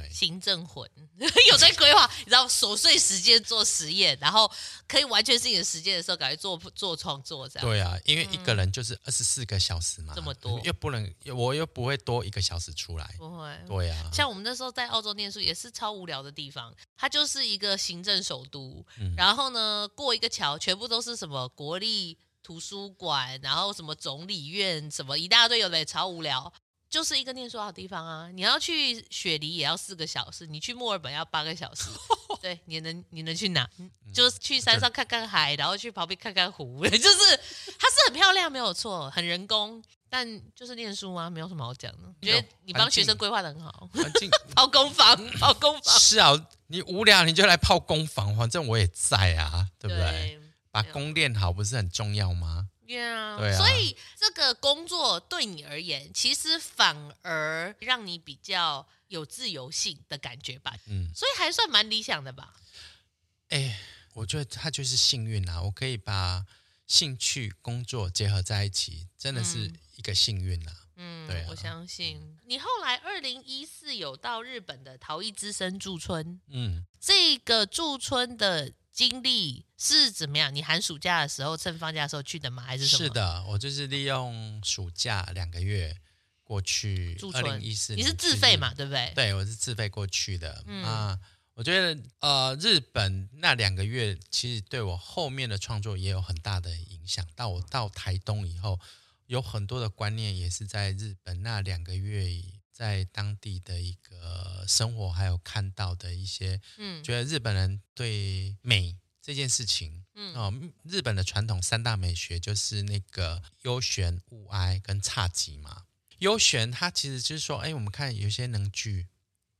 对，行政魂。有在规划，你知道琐碎时间做实验，然后可以完全是你的时间的时候，赶快做做创作这样。对啊，因为一个人就是二十四个小时嘛，这么多。又不能，我又不会多一个小时出来，不会。对啊，像我们那时候在澳洲念书，也是超无聊的地方，它就是一个行政首都，嗯、然后呢，过一个桥，全部都是什么国立图书馆，然后什么总理院，什么一大堆，有的也超无聊。就是一个念书好地方啊！你要去雪梨也要四个小时，你去墨尔本要八个小时。对，你能你能去哪？嗯、就是去山上看看海，然后去旁边看看湖，就是它是很漂亮，没有错，很人工。但就是念书吗？没有什么好讲的。我觉得你帮学生规划的很好，进 泡工房，泡工房。是啊，你无聊你就来泡工房，反正我也在啊，对不对？对把工练好不是很重要吗？Yeah, 对啊。所以这个工作对你而言，其实反而让你比较有自由性的感觉吧？嗯，所以还算蛮理想的吧？哎，我觉得他就是幸运啊，我可以把。兴趣工作结合在一起，真的是一个幸运啊！嗯，对啊，我相信你后来二零一四有到日本的陶艺之森驻村，嗯，这个驻村的经历是怎么样？你寒暑假的时候趁放假的时候去的吗？还是什么？是的，我就是利用暑假两个月过去。二零一四你是自费嘛？对不对？对，我是自费过去的。嗯。啊我觉得，呃，日本那两个月其实对我后面的创作也有很大的影响。到我到台东以后，有很多的观念也是在日本那两个月在当地的一个生活，还有看到的一些，嗯，觉得日本人对美这件事情，嗯，哦，日本的传统三大美学就是那个幽玄、物哀跟侘寂嘛。幽玄它其实就是说，哎，我们看有些能剧，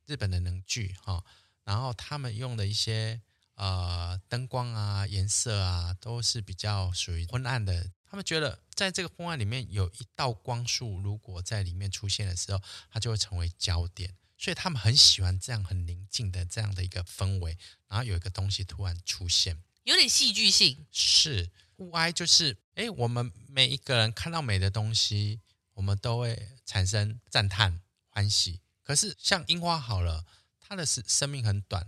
日本的能剧，哈、哦。然后他们用的一些呃灯光啊、颜色啊，都是比较属于昏暗的。他们觉得在这个昏暗里面有一道光束，如果在里面出现的时候，它就会成为焦点。所以他们很喜欢这样很宁静的这样的一个氛围。然后有一个东西突然出现，有点戏剧性。是物哀，就是哎，我们每一个人看到美的东西，我们都会产生赞叹、欢喜。可是像樱花好了。它的生生命很短，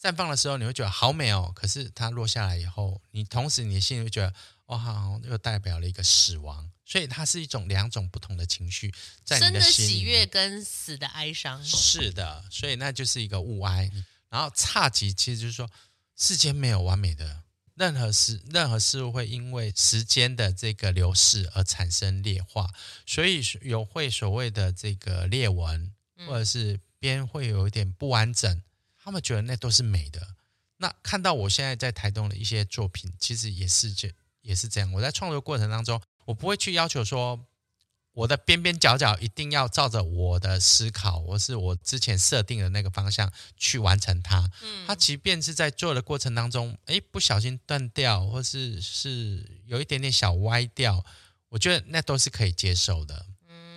绽放的时候你会觉得好美哦，可是它落下来以后，你同时你的心里会觉得哇，好又代表了一个死亡，所以它是一种两种不同的情绪在你的喜悦跟死的哀伤。是的，所以那就是一个物哀。然后侘寂其实就是说，世间没有完美的，任何事任何事物会因为时间的这个流逝而产生裂化，所以有会所谓的这个裂纹，或者是。边会有一点不完整，他们觉得那都是美的。那看到我现在在台东的一些作品，其实也是这也是这样。我在创作过程当中，我不会去要求说我的边边角角一定要照着我的思考，或是我之前设定的那个方向去完成它。嗯，它即便是在做的过程当中，哎，不小心断掉，或是是有一点点小歪掉，我觉得那都是可以接受的。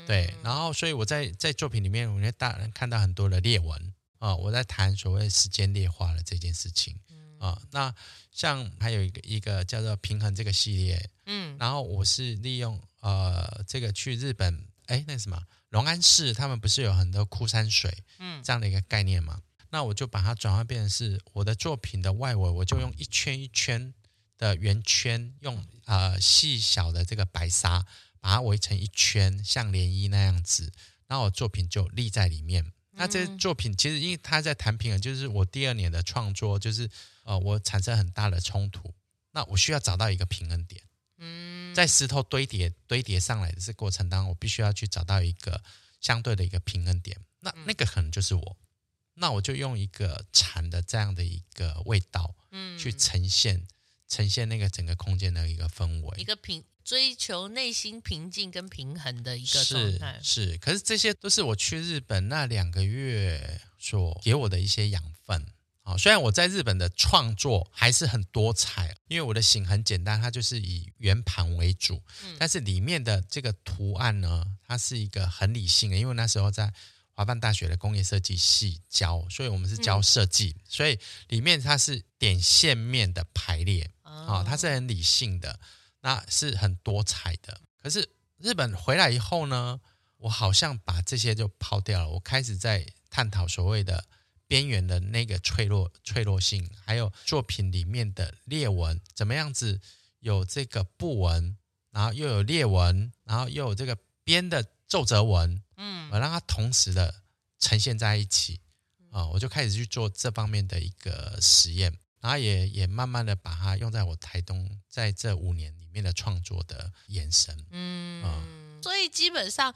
对，然后所以我在在作品里面，我觉得大人看到很多的裂纹啊，我在谈所谓时间裂化的这件事情啊。那像还有一个一个叫做平衡这个系列，嗯，然后我是利用呃这个去日本，哎，那什么龙安寺，他们不是有很多枯山水，嗯，这样的一个概念嘛？那我就把它转换变成是我的作品的外围，我就用一圈一圈的圆圈，用呃细小的这个白纱。把它围成一圈，像涟漪那样子，然后我作品就立在里面。那这些作品其实因为他在谈平衡，就是我第二年的创作，就是呃，我产生很大的冲突，那我需要找到一个平衡点。嗯，在石头堆叠堆叠上来的这过程当中，我必须要去找到一个相对的一个平衡点。那那个可能就是我，那我就用一个禅的这样的一个味道，嗯，去呈现呈现那个整个空间的一个氛围，一个平。追求内心平静跟平衡的一个状态。是，是，可是这些都是我去日本那两个月所给我的一些养分。啊。虽然我在日本的创作还是很多彩，因为我的型很简单，它就是以圆盘为主，但是里面的这个图案呢，它是一个很理性的，因为那时候在华梵大学的工业设计系教，所以我们是教设计，所以里面它是点线面的排列啊，它是很理性的。那是很多彩的，可是日本回来以后呢，我好像把这些就抛掉了。我开始在探讨所谓的边缘的那个脆弱、脆弱性，还有作品里面的裂纹怎么样子有这个布纹，然后又有裂纹，然后又有这个边的皱褶纹，嗯，我让它同时的呈现在一起啊，我就开始去做这方面的一个实验。然后也也慢慢的把它用在我台东在这五年里面的创作的延伸，嗯，嗯，所以基本上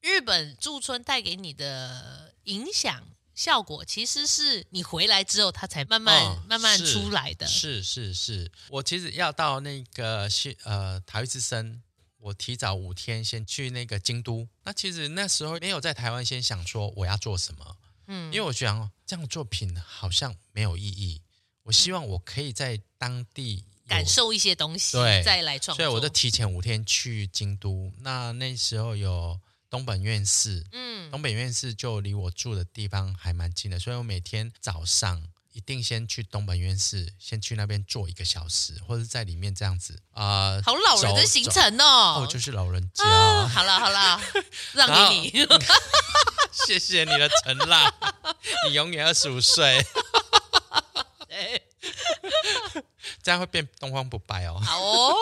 日本驻村带给你的影响效果，其实是你回来之后，它才慢慢、哦、慢慢出来的。是是是，我其实要到那个西呃台湾之声，我提早五天先去那个京都。那其实那时候没有在台湾先想说我要做什么，嗯，因为我想这样作品好像没有意义。我希望我可以在当地感受一些东西，对，再来创作。所以我就提前五天去京都。那那时候有东本院寺，嗯，东本院寺就离我住的地方还蛮近的，所以我每天早上一定先去东本院寺，先去那边坐一个小时，或者在里面这样子啊。呃、好老人的行程哦，哦，就是老人家。啊、好了好了，让给你，谢谢你的承让，你永远二十五岁。这样会变东方不败哦。好哦，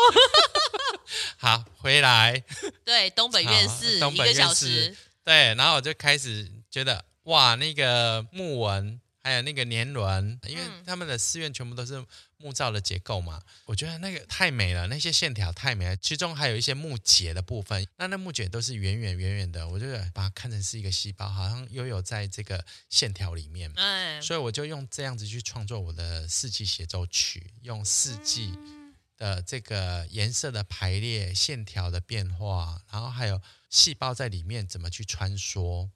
好，回来。对，东本院士一个小时。对，然后我就开始觉得，哇，那个木纹。还有那个年轮，因为他们的寺院全部都是木造的结构嘛，我觉得那个太美了，那些线条太美了。其中还有一些木结的部分，那那木结都是圆圆圆圆的，我就把它看成是一个细胞，好像悠游在这个线条里面。哎，所以我就用这样子去创作我的四季协奏曲，用四季的这个颜色的排列、线条的变化，然后还有细胞在里面怎么去穿梭。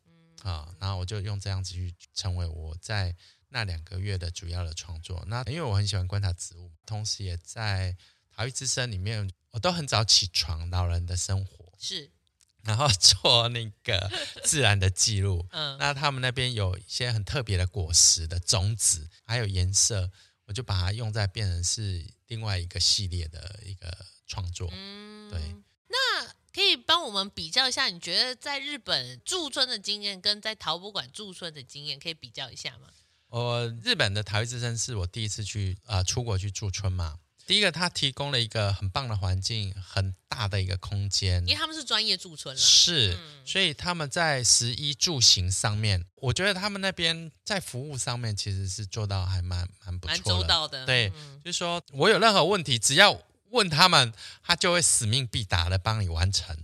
啊，然后我就用这样子去成为我在那两个月的主要的创作。那因为我很喜欢观察植物，同时也在陶艺之声里面，我都很早起床，老人的生活是，然后做那个自然的记录。嗯，那他们那边有一些很特别的果实的种子，还有颜色，我就把它用在变成是另外一个系列的一个创作。嗯，对。那可以帮我们比较一下，你觉得在日本驻村的经验跟在陶博馆驻村的经验可以比较一下吗？呃，日本的陶艺之声是我第一次去呃出国去驻村嘛。第一个，它提供了一个很棒的环境，很大的一个空间，因为他们是专业驻村了，是，嗯、所以他们在食衣住行上面，我觉得他们那边在服务上面其实是做到还蛮蛮不错的，蛮周到的。对，嗯、就是说我有任何问题，只要。问他们，他就会死命必达的帮你完成。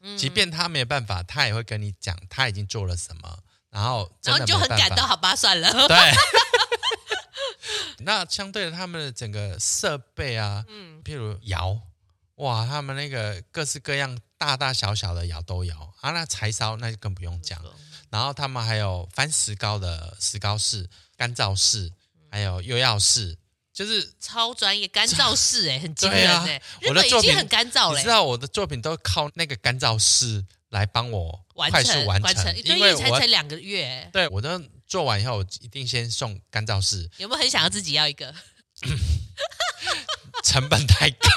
嗯，即便他没有办法，他也会跟你讲他已经做了什么，然后然后你就很感动，好吧，算了。对。那相对的，他们的整个设备啊，嗯，譬如窑，哇，他们那个各式各样、大大小小的窑都有啊。那柴烧那就更不用讲。然后他们还有翻石膏的石膏室、干燥室，还有釉药室。就是超专业干燥室哎，很惊人哎！啊、我的作品很干燥，你知道我的作品都靠那个干燥室来帮我快速完成，完成因为才才两个月。对，我都做完以后，我一定先送干燥室。有没有很想要自己要一个？成本太高，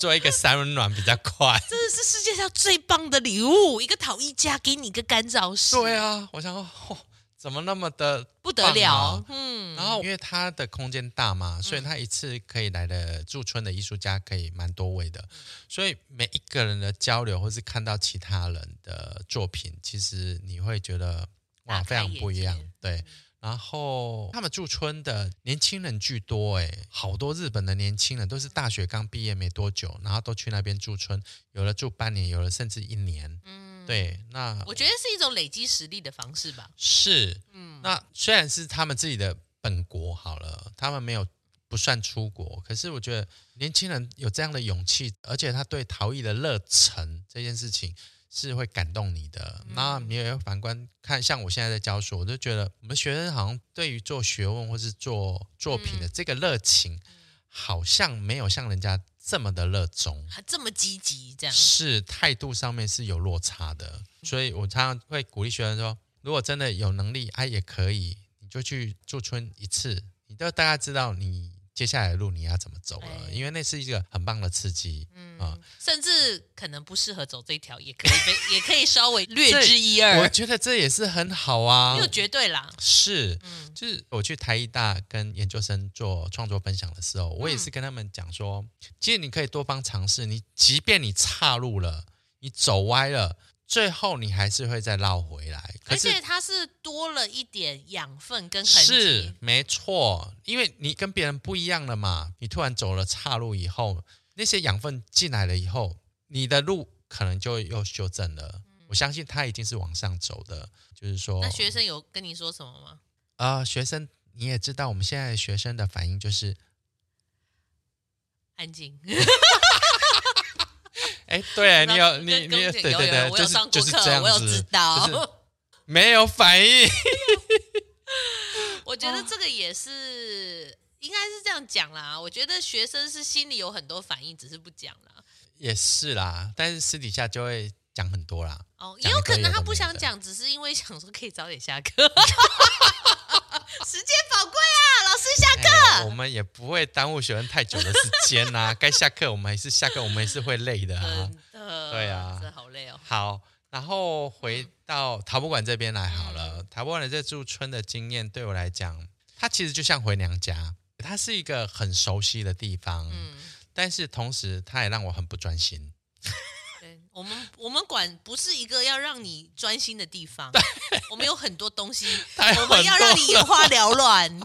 做一个三温暖比较快。这是世界上最棒的礼物，一个陶艺家给你一个干燥室。对啊，我想说。哦怎么那么的、啊、不得了？嗯，然后因为它的空间大嘛，所以他一次可以来的驻村的艺术家可以蛮多位的，所以每一个人的交流或是看到其他人的作品，其实你会觉得哇，非常不一样。对，然后他们驻村的年轻人居多，哎，好多日本的年轻人都是大学刚毕业没多久，然后都去那边驻村，有的住半年，有的甚至一年。嗯。对，那我觉得是一种累积实力的方式吧。是，嗯，那虽然是他们自己的本国好了，他们没有不算出国，可是我觉得年轻人有这样的勇气，而且他对陶艺的热忱这件事情是会感动你的。嗯、那你也反观看，像我现在在教书，我就觉得我们学生好像对于做学问或是做作品的这个热情，嗯、好像没有像人家。这么的热衷，还这么积极，这样是态度上面是有落差的，所以我常常会鼓励学生说，如果真的有能力，哎、啊，也可以，你就去驻村一次，你都大概知道你。接下来的路你要怎么走了？哎、因为那是一个很棒的刺激，嗯啊，甚至可能不适合走这条，也可以被，也可以稍微略知一二。我觉得这也是很好啊，没有绝对啦。是，嗯，就是我去台艺大跟研究生做创作分享的时候，我也是跟他们讲说，嗯、其实你可以多方尝试，你即便你岔路了，你走歪了。最后你还是会再绕回来，而且它是多了一点养分跟痕迹。是没错，因为你跟别人不一样了嘛，你突然走了岔路以后，那些养分进来了以后，你的路可能就又修正了。嗯、我相信他一定是往上走的，就是说。那学生有跟你说什么吗？啊、呃，学生你也知道，我们现在学生的反应就是安静。哎，对 你有你跟你对对对，就是就是这样子，我有知道，就是没有反应。我觉得这个也是，应该是这样讲啦。我觉得学生是心里有很多反应，只是不讲啦。也是啦，但是私底下就会讲很多啦。哦，也有可能他不想讲，只是因为想说可以早点下课。时间宝贵啊，老师下课。我们也不会耽误学生太久的时间呐、啊。该下课我们还是下课，我们也是会累的啊。的，对啊，这好累哦。好，然后回到陶博馆这边来好了。陶博馆的这驻村的经验对我来讲，它其实就像回娘家，它是一个很熟悉的地方。嗯，但是同时它也让我很不专心。我们我们馆不是一个要让你专心的地方，我们有很多东西，我们要让你眼花缭乱。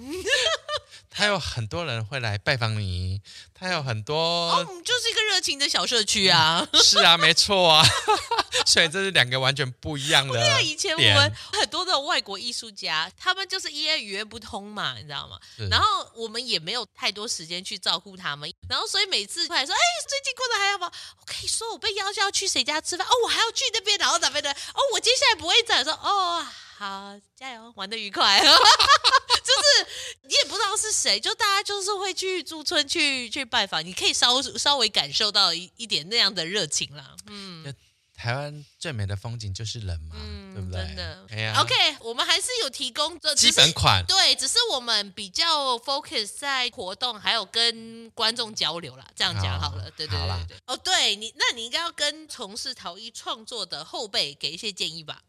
他有很多人会来拜访你，他有很多，哦，就是一个热情的小社区啊。是啊，没错啊。所以这是两个完全不一样的。对啊，以前我们很多的外国艺术家，他们就是因为语言不通嘛，你知道吗？然后我们也没有太多时间去照顾他们，然后所以每次来说，哎，最近过得还好吗？我可以说我被邀请要去谁家吃饭，哦，我还要去那边，然后哪边的？哦，我接下来不会再说，哦，好，加油，玩的愉快。就是你也不知道是谁，就大家就是会去驻村去去拜访，你可以稍稍微感受到一一点那样的热情啦，嗯。台湾最美的风景就是人嘛，嗯、对不对？真的。啊、OK，我们还是有提供这基本款。对，只是我们比较 focus 在活动，还有跟观众交流啦。这样讲好了，好对对对对。哦，对你，那你应该要跟从事陶艺创作的后辈给一些建议吧。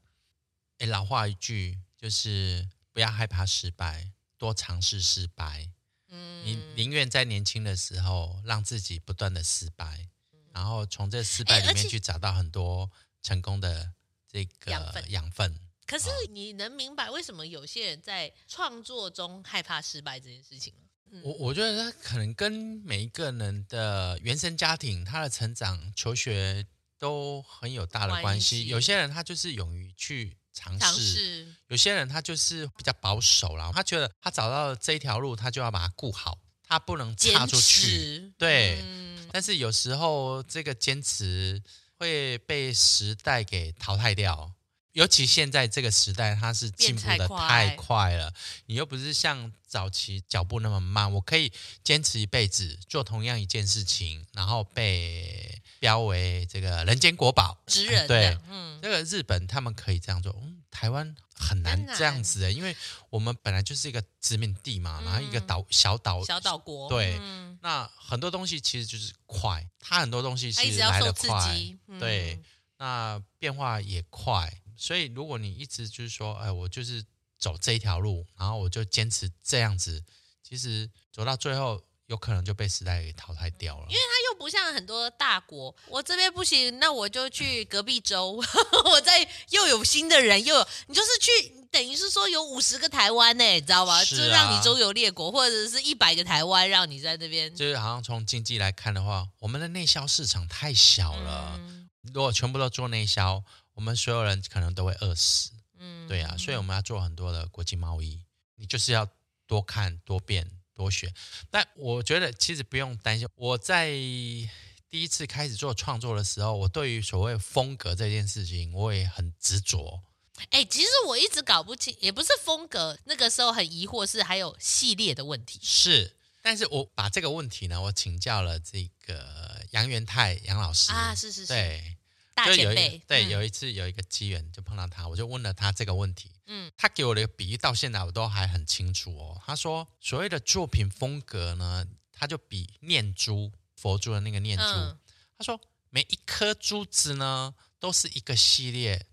哎，老话一句，就是不要害怕失败，多尝试失败。嗯，你宁愿在年轻的时候让自己不断的失败。然后从这失败里面去找到很多成功的这个养分。养分。可是你能明白为什么有些人在创作中害怕失败这件事情吗？嗯、我我觉得他可能跟每一个人的原生家庭、他的成长、求学都很有大的关系。关系。有些人他就是勇于去尝试。有些人他就是比较保守啦，他觉得他找到了这一条路，他就要把它顾好。他不能插出去，对。嗯、但是有时候这个坚持会被时代给淘汰掉，尤其现在这个时代，它是进步的太快了。你又不是像早期脚步那么慢，我可以坚持一辈子做同样一件事情，然后被标为这个人间国宝，职人。对，嗯，这个日本他们可以这样做，嗯，台湾。很难这样子的，因为我们本来就是一个殖民地嘛，然后一个岛小岛小岛国，对，那很多东西其实就是快，它很多东西是来得快，对，那变化也快，所以如果你一直就是说，哎，我就是走这一条路，然后我就坚持这样子，其实走到最后。有可能就被时代给淘汰掉了，因为它又不像很多大国，我这边不行，那我就去隔壁州，我在又有新的人，又有你就是去，等于是说有五十个台湾呢，你知道吗？啊，就让你周游列国，或者是一百个台湾让你在那边。就是好像从经济来看的话，我们的内销市场太小了，嗯，如果全部都做内销，我们所有人可能都会饿死。嗯，对啊，所以我们要做很多的国际贸易，你就是要多看多变。多学，但我觉得其实不用担心。我在第一次开始做创作的时候，我对于所谓风格这件事情，我也很执着。哎、欸，其实我一直搞不清，也不是风格。那个时候很疑惑，是还有系列的问题。是，但是我把这个问题呢，我请教了这个杨元泰杨老师啊，是是是，对。大前辈，对，有一次有一个机缘就碰到他，我就问了他这个问题。嗯，他给我的比喻，到现在我都还很清楚哦。他说，所谓的作品风格呢，他就比念珠，佛珠的那个念珠。他说，每一颗珠子呢，都是一个系列，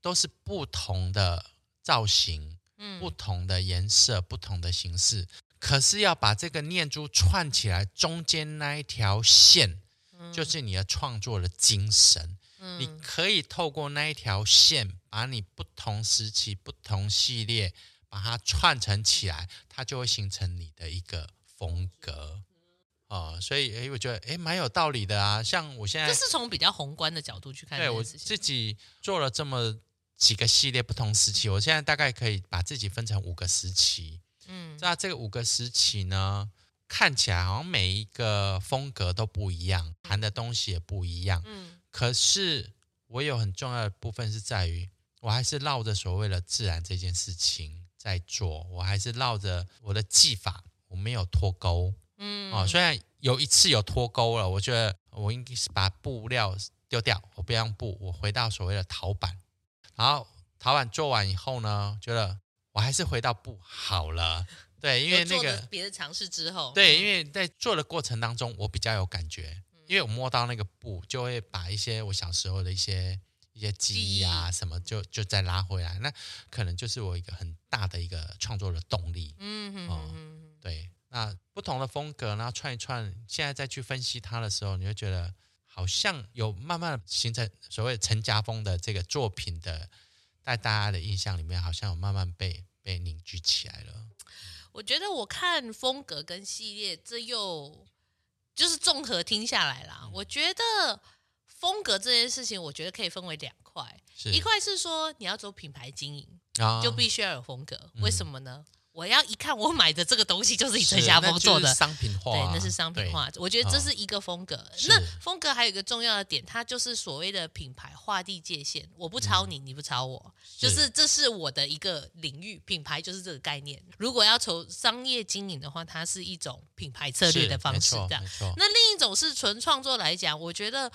都是不同的造型，嗯，不同的颜色，不同的形式。可是要把这个念珠串起来，中间那一条线，就是你的创作的精神。你可以透过那一条线，把你不同时期、不同系列，把它串成起来，它就会形成你的一个风格。哦，所以诶，我觉得诶，蛮有道理的啊。像我现在，这是从比较宏观的角度去看。对，我自己做了这么几个系列，不同时期，我现在大概可以把自己分成五个时期。嗯，那这个五个时期呢，看起来好像每一个风格都不一样，谈的东西也不一样。嗯。可是我有很重要的部分是在于，我还是绕着所谓的自然这件事情在做，我还是绕着我的技法，我没有脱钩。嗯，哦，虽然有一次有脱钩了，我觉得我应该是把布料丢掉，我不要用布，我回到所谓的陶板，然后陶板做完以后呢，觉得我还是回到布好了。对，因为那个别的尝试之后，对，因为在做的过程当中，我比较有感觉，因为我摸到那个布，就会把一些我小时候的一些一些记忆啊什么就，就就再拉回来，那可能就是我一个很大的一个创作的动力。嗯嗯嗯，对，那不同的风格，然后串一串，现在再去分析它的时候，你会觉得好像有慢慢形成所谓陈家峰的这个作品的，在大家的印象里面，好像有慢慢被被凝聚起来了。我觉得我看风格跟系列，这又就是综合听下来啦。嗯、我觉得风格这件事情，我觉得可以分为两块，一块是说你要走品牌经营，啊、就必须要有风格。为什么呢？嗯我要一看，我买的这个东西就是以陈嘉峰做的商品化，啊，对，那是商品化。我觉得这是一个风格。哦、那风格还有一个重要的点，它就是所谓的品牌划地界限。我不抄你，嗯、你不抄我，就是这是我的一个领域。品牌就是这个概念。如果要从商业经营的话，它是一种品牌策略的方式。这样。那另一种是纯创作来讲，我觉得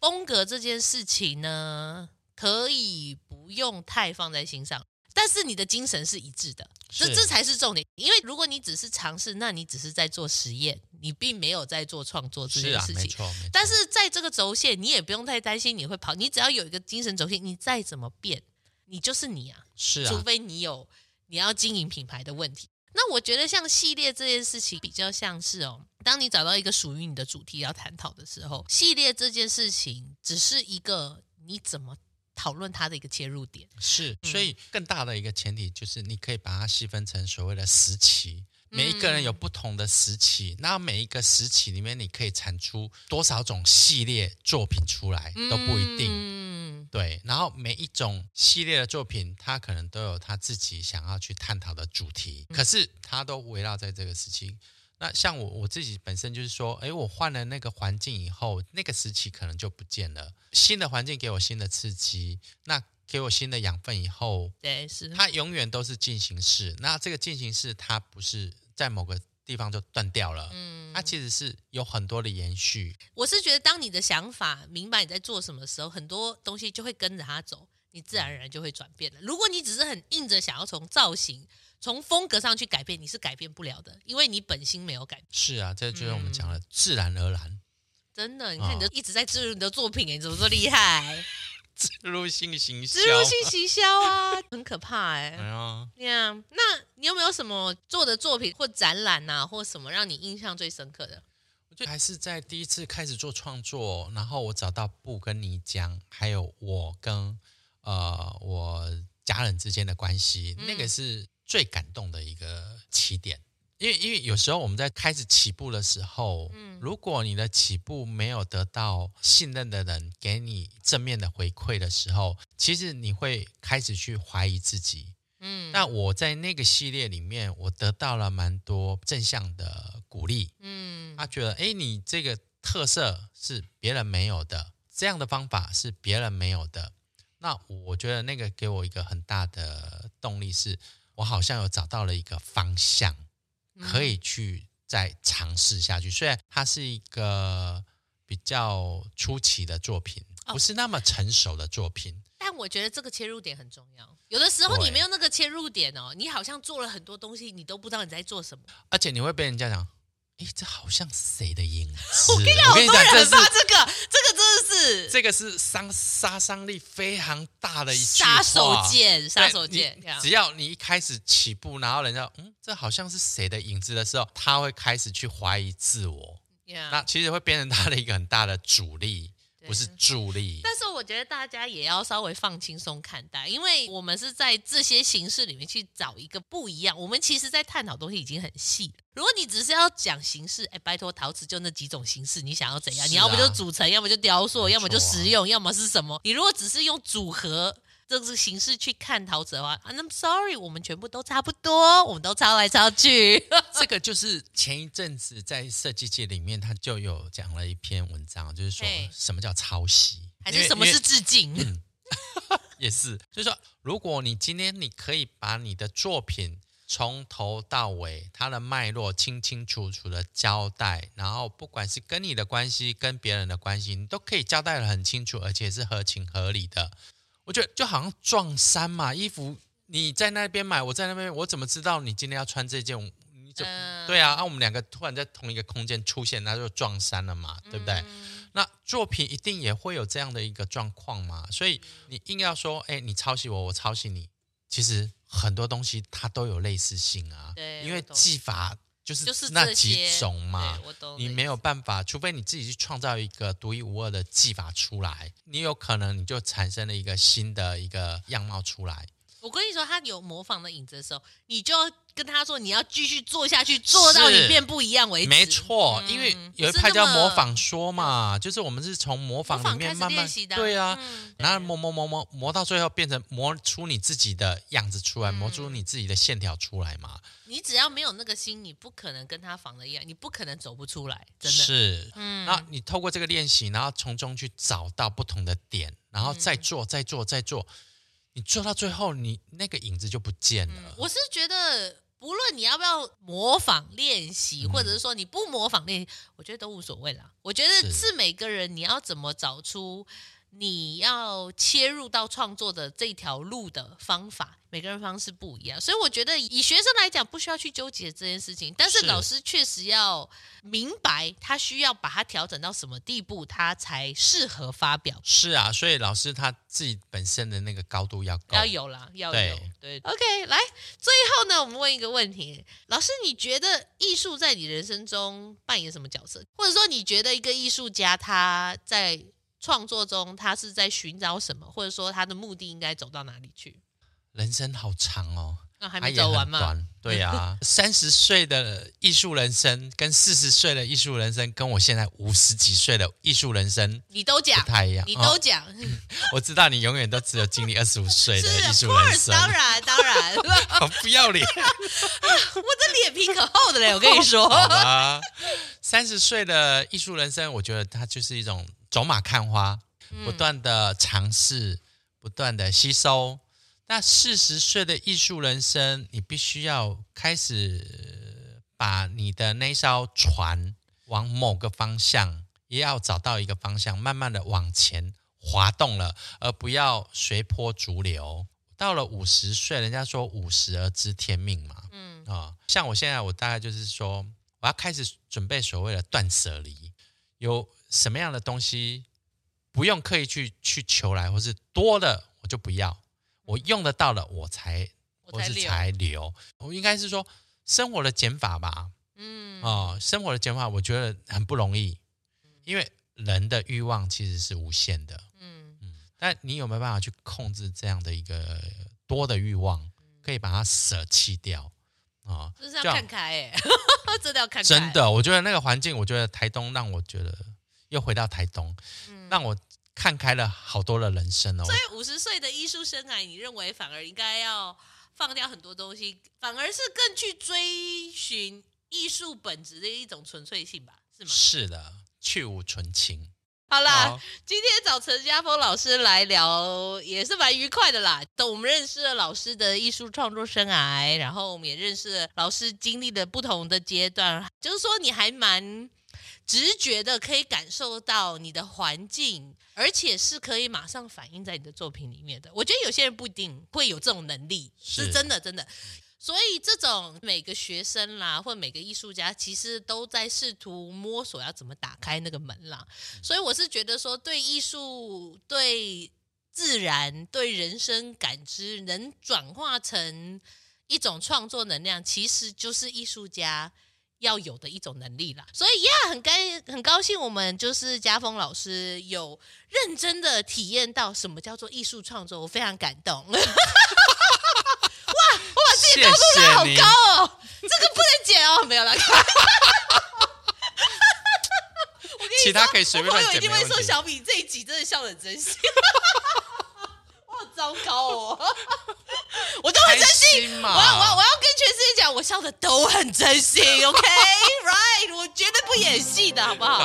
风格这件事情呢，可以不用太放在心上。但是你的精神是一致的，这是这才是重点。因为如果你只是尝试，那你只是在做实验，你并没有在做创作这件事情。是啊，没错，没错。但是在这个轴线，你也不用太担心你会跑。你只要有一个精神轴线，你再怎么变，你就是你啊。是啊。除非你有你要经营品牌的问题。那我觉得像系列这件事情比较像是哦，当你找到一个属于你的主题要探讨的时候，系列这件事情只是一个你怎么。讨论它的一个切入点是，所以更大的一个前提就是，你可以把它细分成所谓的时期，每一个人有不同的时期，那每一个时期里面，你可以产出多少种系列作品出来都不一定。嗯，对。然后每一种系列的作品，它可能都有他自己想要去探讨的主题，可是它都围绕在这个时期。那像我我自己本身就是说，哎，我换了那个环境以后，那个时期可能就不见了。新的环境给我新的刺激，那给我新的养分以后，对，是它永远都是进行式。那这个进行式它不是在某个地方就断掉了，嗯，它其实是有很多的延续。我是觉得，当你的想法明白你在做什么的时候，很多东西就会跟着它走，你自然而然就会转变了。如果你只是很硬着想要从造型，从风格上去改变，你是改变不了的，因为你本心没有改变。是啊，这就是我们讲的自然而然。嗯、真的，你看你就一直在植入你的作品，你怎么说厉害？植入性行销，植入性行销啊，很可怕哎。哎呀，那你有没有什么做的作品或展览啊，或什么让你印象最深刻的？我觉得还是在第一次开始做创作，然后我找到布跟你讲，还有我跟呃我家人之间的关系，嗯、那个是。最感动的一个起点，因为因为有时候我们在开始起步的时候，嗯，如果你的起步没有得到信任的人给你正面的回馈的时候，其实你会开始去怀疑自己，嗯。那我在那个系列里面，我得到了蛮多正向的鼓励，嗯。他觉得，哎，你这个特色是别人没有的，这样的方法是别人没有的。那我觉得那个给我一个很大的动力是。我好像有找到了一个方向，可以去再尝试下去。虽然它是一个比较初期的作品，不是那么成熟的作品，但我觉得这个切入点很重要。有的时候你没有那个切入点哦，你好像做了很多东西，你都不知道你在做什么，而且你会被人家讲。哎，这好像谁的影子？我跟你讲，好多人很怕这个，这个真的是这个是伤杀伤力非常大的一句杀手锏，杀手锏。只要你一开始起步，然后人家嗯，这好像是谁的影子的时候，他会开始去怀疑自我。那其实会变成他的一个很大的阻力。不是助力，但是我觉得大家也要稍微放轻松看待，因为我们是在这些形式里面去找一个不一样。我们其实，在探讨东西已经很细了。如果你只是要讲形式，哎，拜托，陶瓷就那几种形式，你想要怎样？啊、你要不就组成，要么就雕塑，啊、要么就实用，要么是什么？你如果只是用组合这个形式去看陶瓷的话，I'm sorry，我们全部都差不多，我们都抄来抄去。这个就是前一阵子在设计界里面，他就有讲了一篇文章，就是说什么叫抄袭，还是什么是致敬？嗯、也是，就是说，如果你今天你可以把你的作品从头到尾，它的脉络清清楚楚的交代，然后不管是跟你的关系，跟别人的关系，你都可以交代的很清楚，而且是合情合理的。我觉得就好像撞衫嘛，衣服你在那边买，我在那边，我怎么知道你今天要穿这件？你怎么、呃、对啊？啊，我们两个突然在同一个空间出现，那就撞衫了嘛，对不对？嗯、那作品一定也会有这样的一个状况嘛，所以你硬要说，哎，你抄袭我，我抄袭你，其实很多东西它都有类似性啊，对，因为技法。就是那几种嘛，你没有办法，除非你自己去创造一个独一无二的技法出来，你有可能你就产生了一个新的一个样貌出来。我跟你说，他有模仿的影子的时候，你就跟他说，你要继续做下去，做到你变不一样为止。没错，嗯、因为有一派叫模仿说嘛，就是我们是从模仿里面慢慢对啊，嗯、然后磨磨磨磨磨到最后变成磨出你自己的样子出来，嗯、磨出你自己的线条出来嘛。你只要没有那个心，你不可能跟他仿的一样，你不可能走不出来。真的是，嗯，那你透过这个练习，然后从中去找到不同的点，然后再做，再做，再做。你做到最后，你那个影子就不见了。嗯、我是觉得，不论你要不要模仿练习，嗯、或者是说你不模仿练习，我觉得都无所谓啦。我觉得是每个人你要怎么找出。你要切入到创作的这条路的方法，每个人方式不一样，所以我觉得以学生来讲，不需要去纠结这件事情。但是老师确实要明白，他需要把它调整到什么地步，他才适合发表。是啊，所以老师他自己本身的那个高度要高，要有啦，要有。对，对，OK，来，最后呢，我们问一个问题：老师，你觉得艺术在你人生中扮演什么角色？或者说，你觉得一个艺术家他在创作中，他是在寻找什么，或者说他的目的应该走到哪里去？人生好长哦，啊、还没走完吗？对呀、啊，三十岁的艺术人生跟四十岁的艺术人生，跟我现在五十几岁的艺术人生，你都讲不太一样，你都讲、哦。我知道你永远都只有经历二十五岁的艺术人生，当然当 然，好不要脸，我的脸皮可厚的嘞，我跟你说。三十岁的艺术人生，我觉得它就是一种。走马看花，不断的尝试，不断的吸收。那四十岁的艺术人生，你必须要开始把你的那艘船往某个方向，也要找到一个方向，慢慢的往前滑动了，而不要随波逐流。到了五十岁，人家说五十而知天命嘛，嗯啊、哦，像我现在，我大概就是说，我要开始准备所谓的断舍离，有。什么样的东西不用刻意去去求来，或是多的我就不要，我用得到了我才我是才留。我应该是说生活的减法吧，嗯哦，生活的减法我觉得很不容易，因为人的欲望其实是无限的，嗯嗯，但你有没有办法去控制这样的一个多的欲望，可以把它舍弃掉啊？就是要看开哎，真的要看开。真的，我觉得那个环境，我觉得台东让我觉得。又回到台东，嗯、让我看开了好多的人生哦。所以五十岁的艺术生涯，你认为反而应该要放掉很多东西，反而是更去追寻艺术本质的一种纯粹性吧？是吗？是的，去无存情。好啦，好今天找陈家峰老师来聊也是蛮愉快的啦。等我们认识了老师的艺术创作生涯，然后我们也认识了老师经历的不同的阶段，就是说你还蛮。直觉的可以感受到你的环境，而且是可以马上反映在你的作品里面的。我觉得有些人不一定会有这种能力，是，是真的，真的。所以这种每个学生啦，或每个艺术家，其实都在试图摸索要怎么打开那个门啦。所以我是觉得说，对艺术、对自然、对人生感知，能转化成一种创作能量，其实就是艺术家。要有的一种能力啦，所以呀，很高很高兴，我们就是家峰老师有认真的体验到什么叫做艺术创作，我非常感动。哇，我把自己高度拉好高哦，这个不能剪哦，没有了。我跟你说，其他可以随便剪，我朋友一定会说小米这一集真的笑得很真心。糟糕哦，我都很真心。我要我要我要跟全世界讲，我笑的都很真心，OK，Right，我绝对不演戏的，好不好？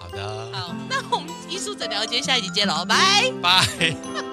好的，好，那我们艺术诊聊间下一集见喽，拜拜。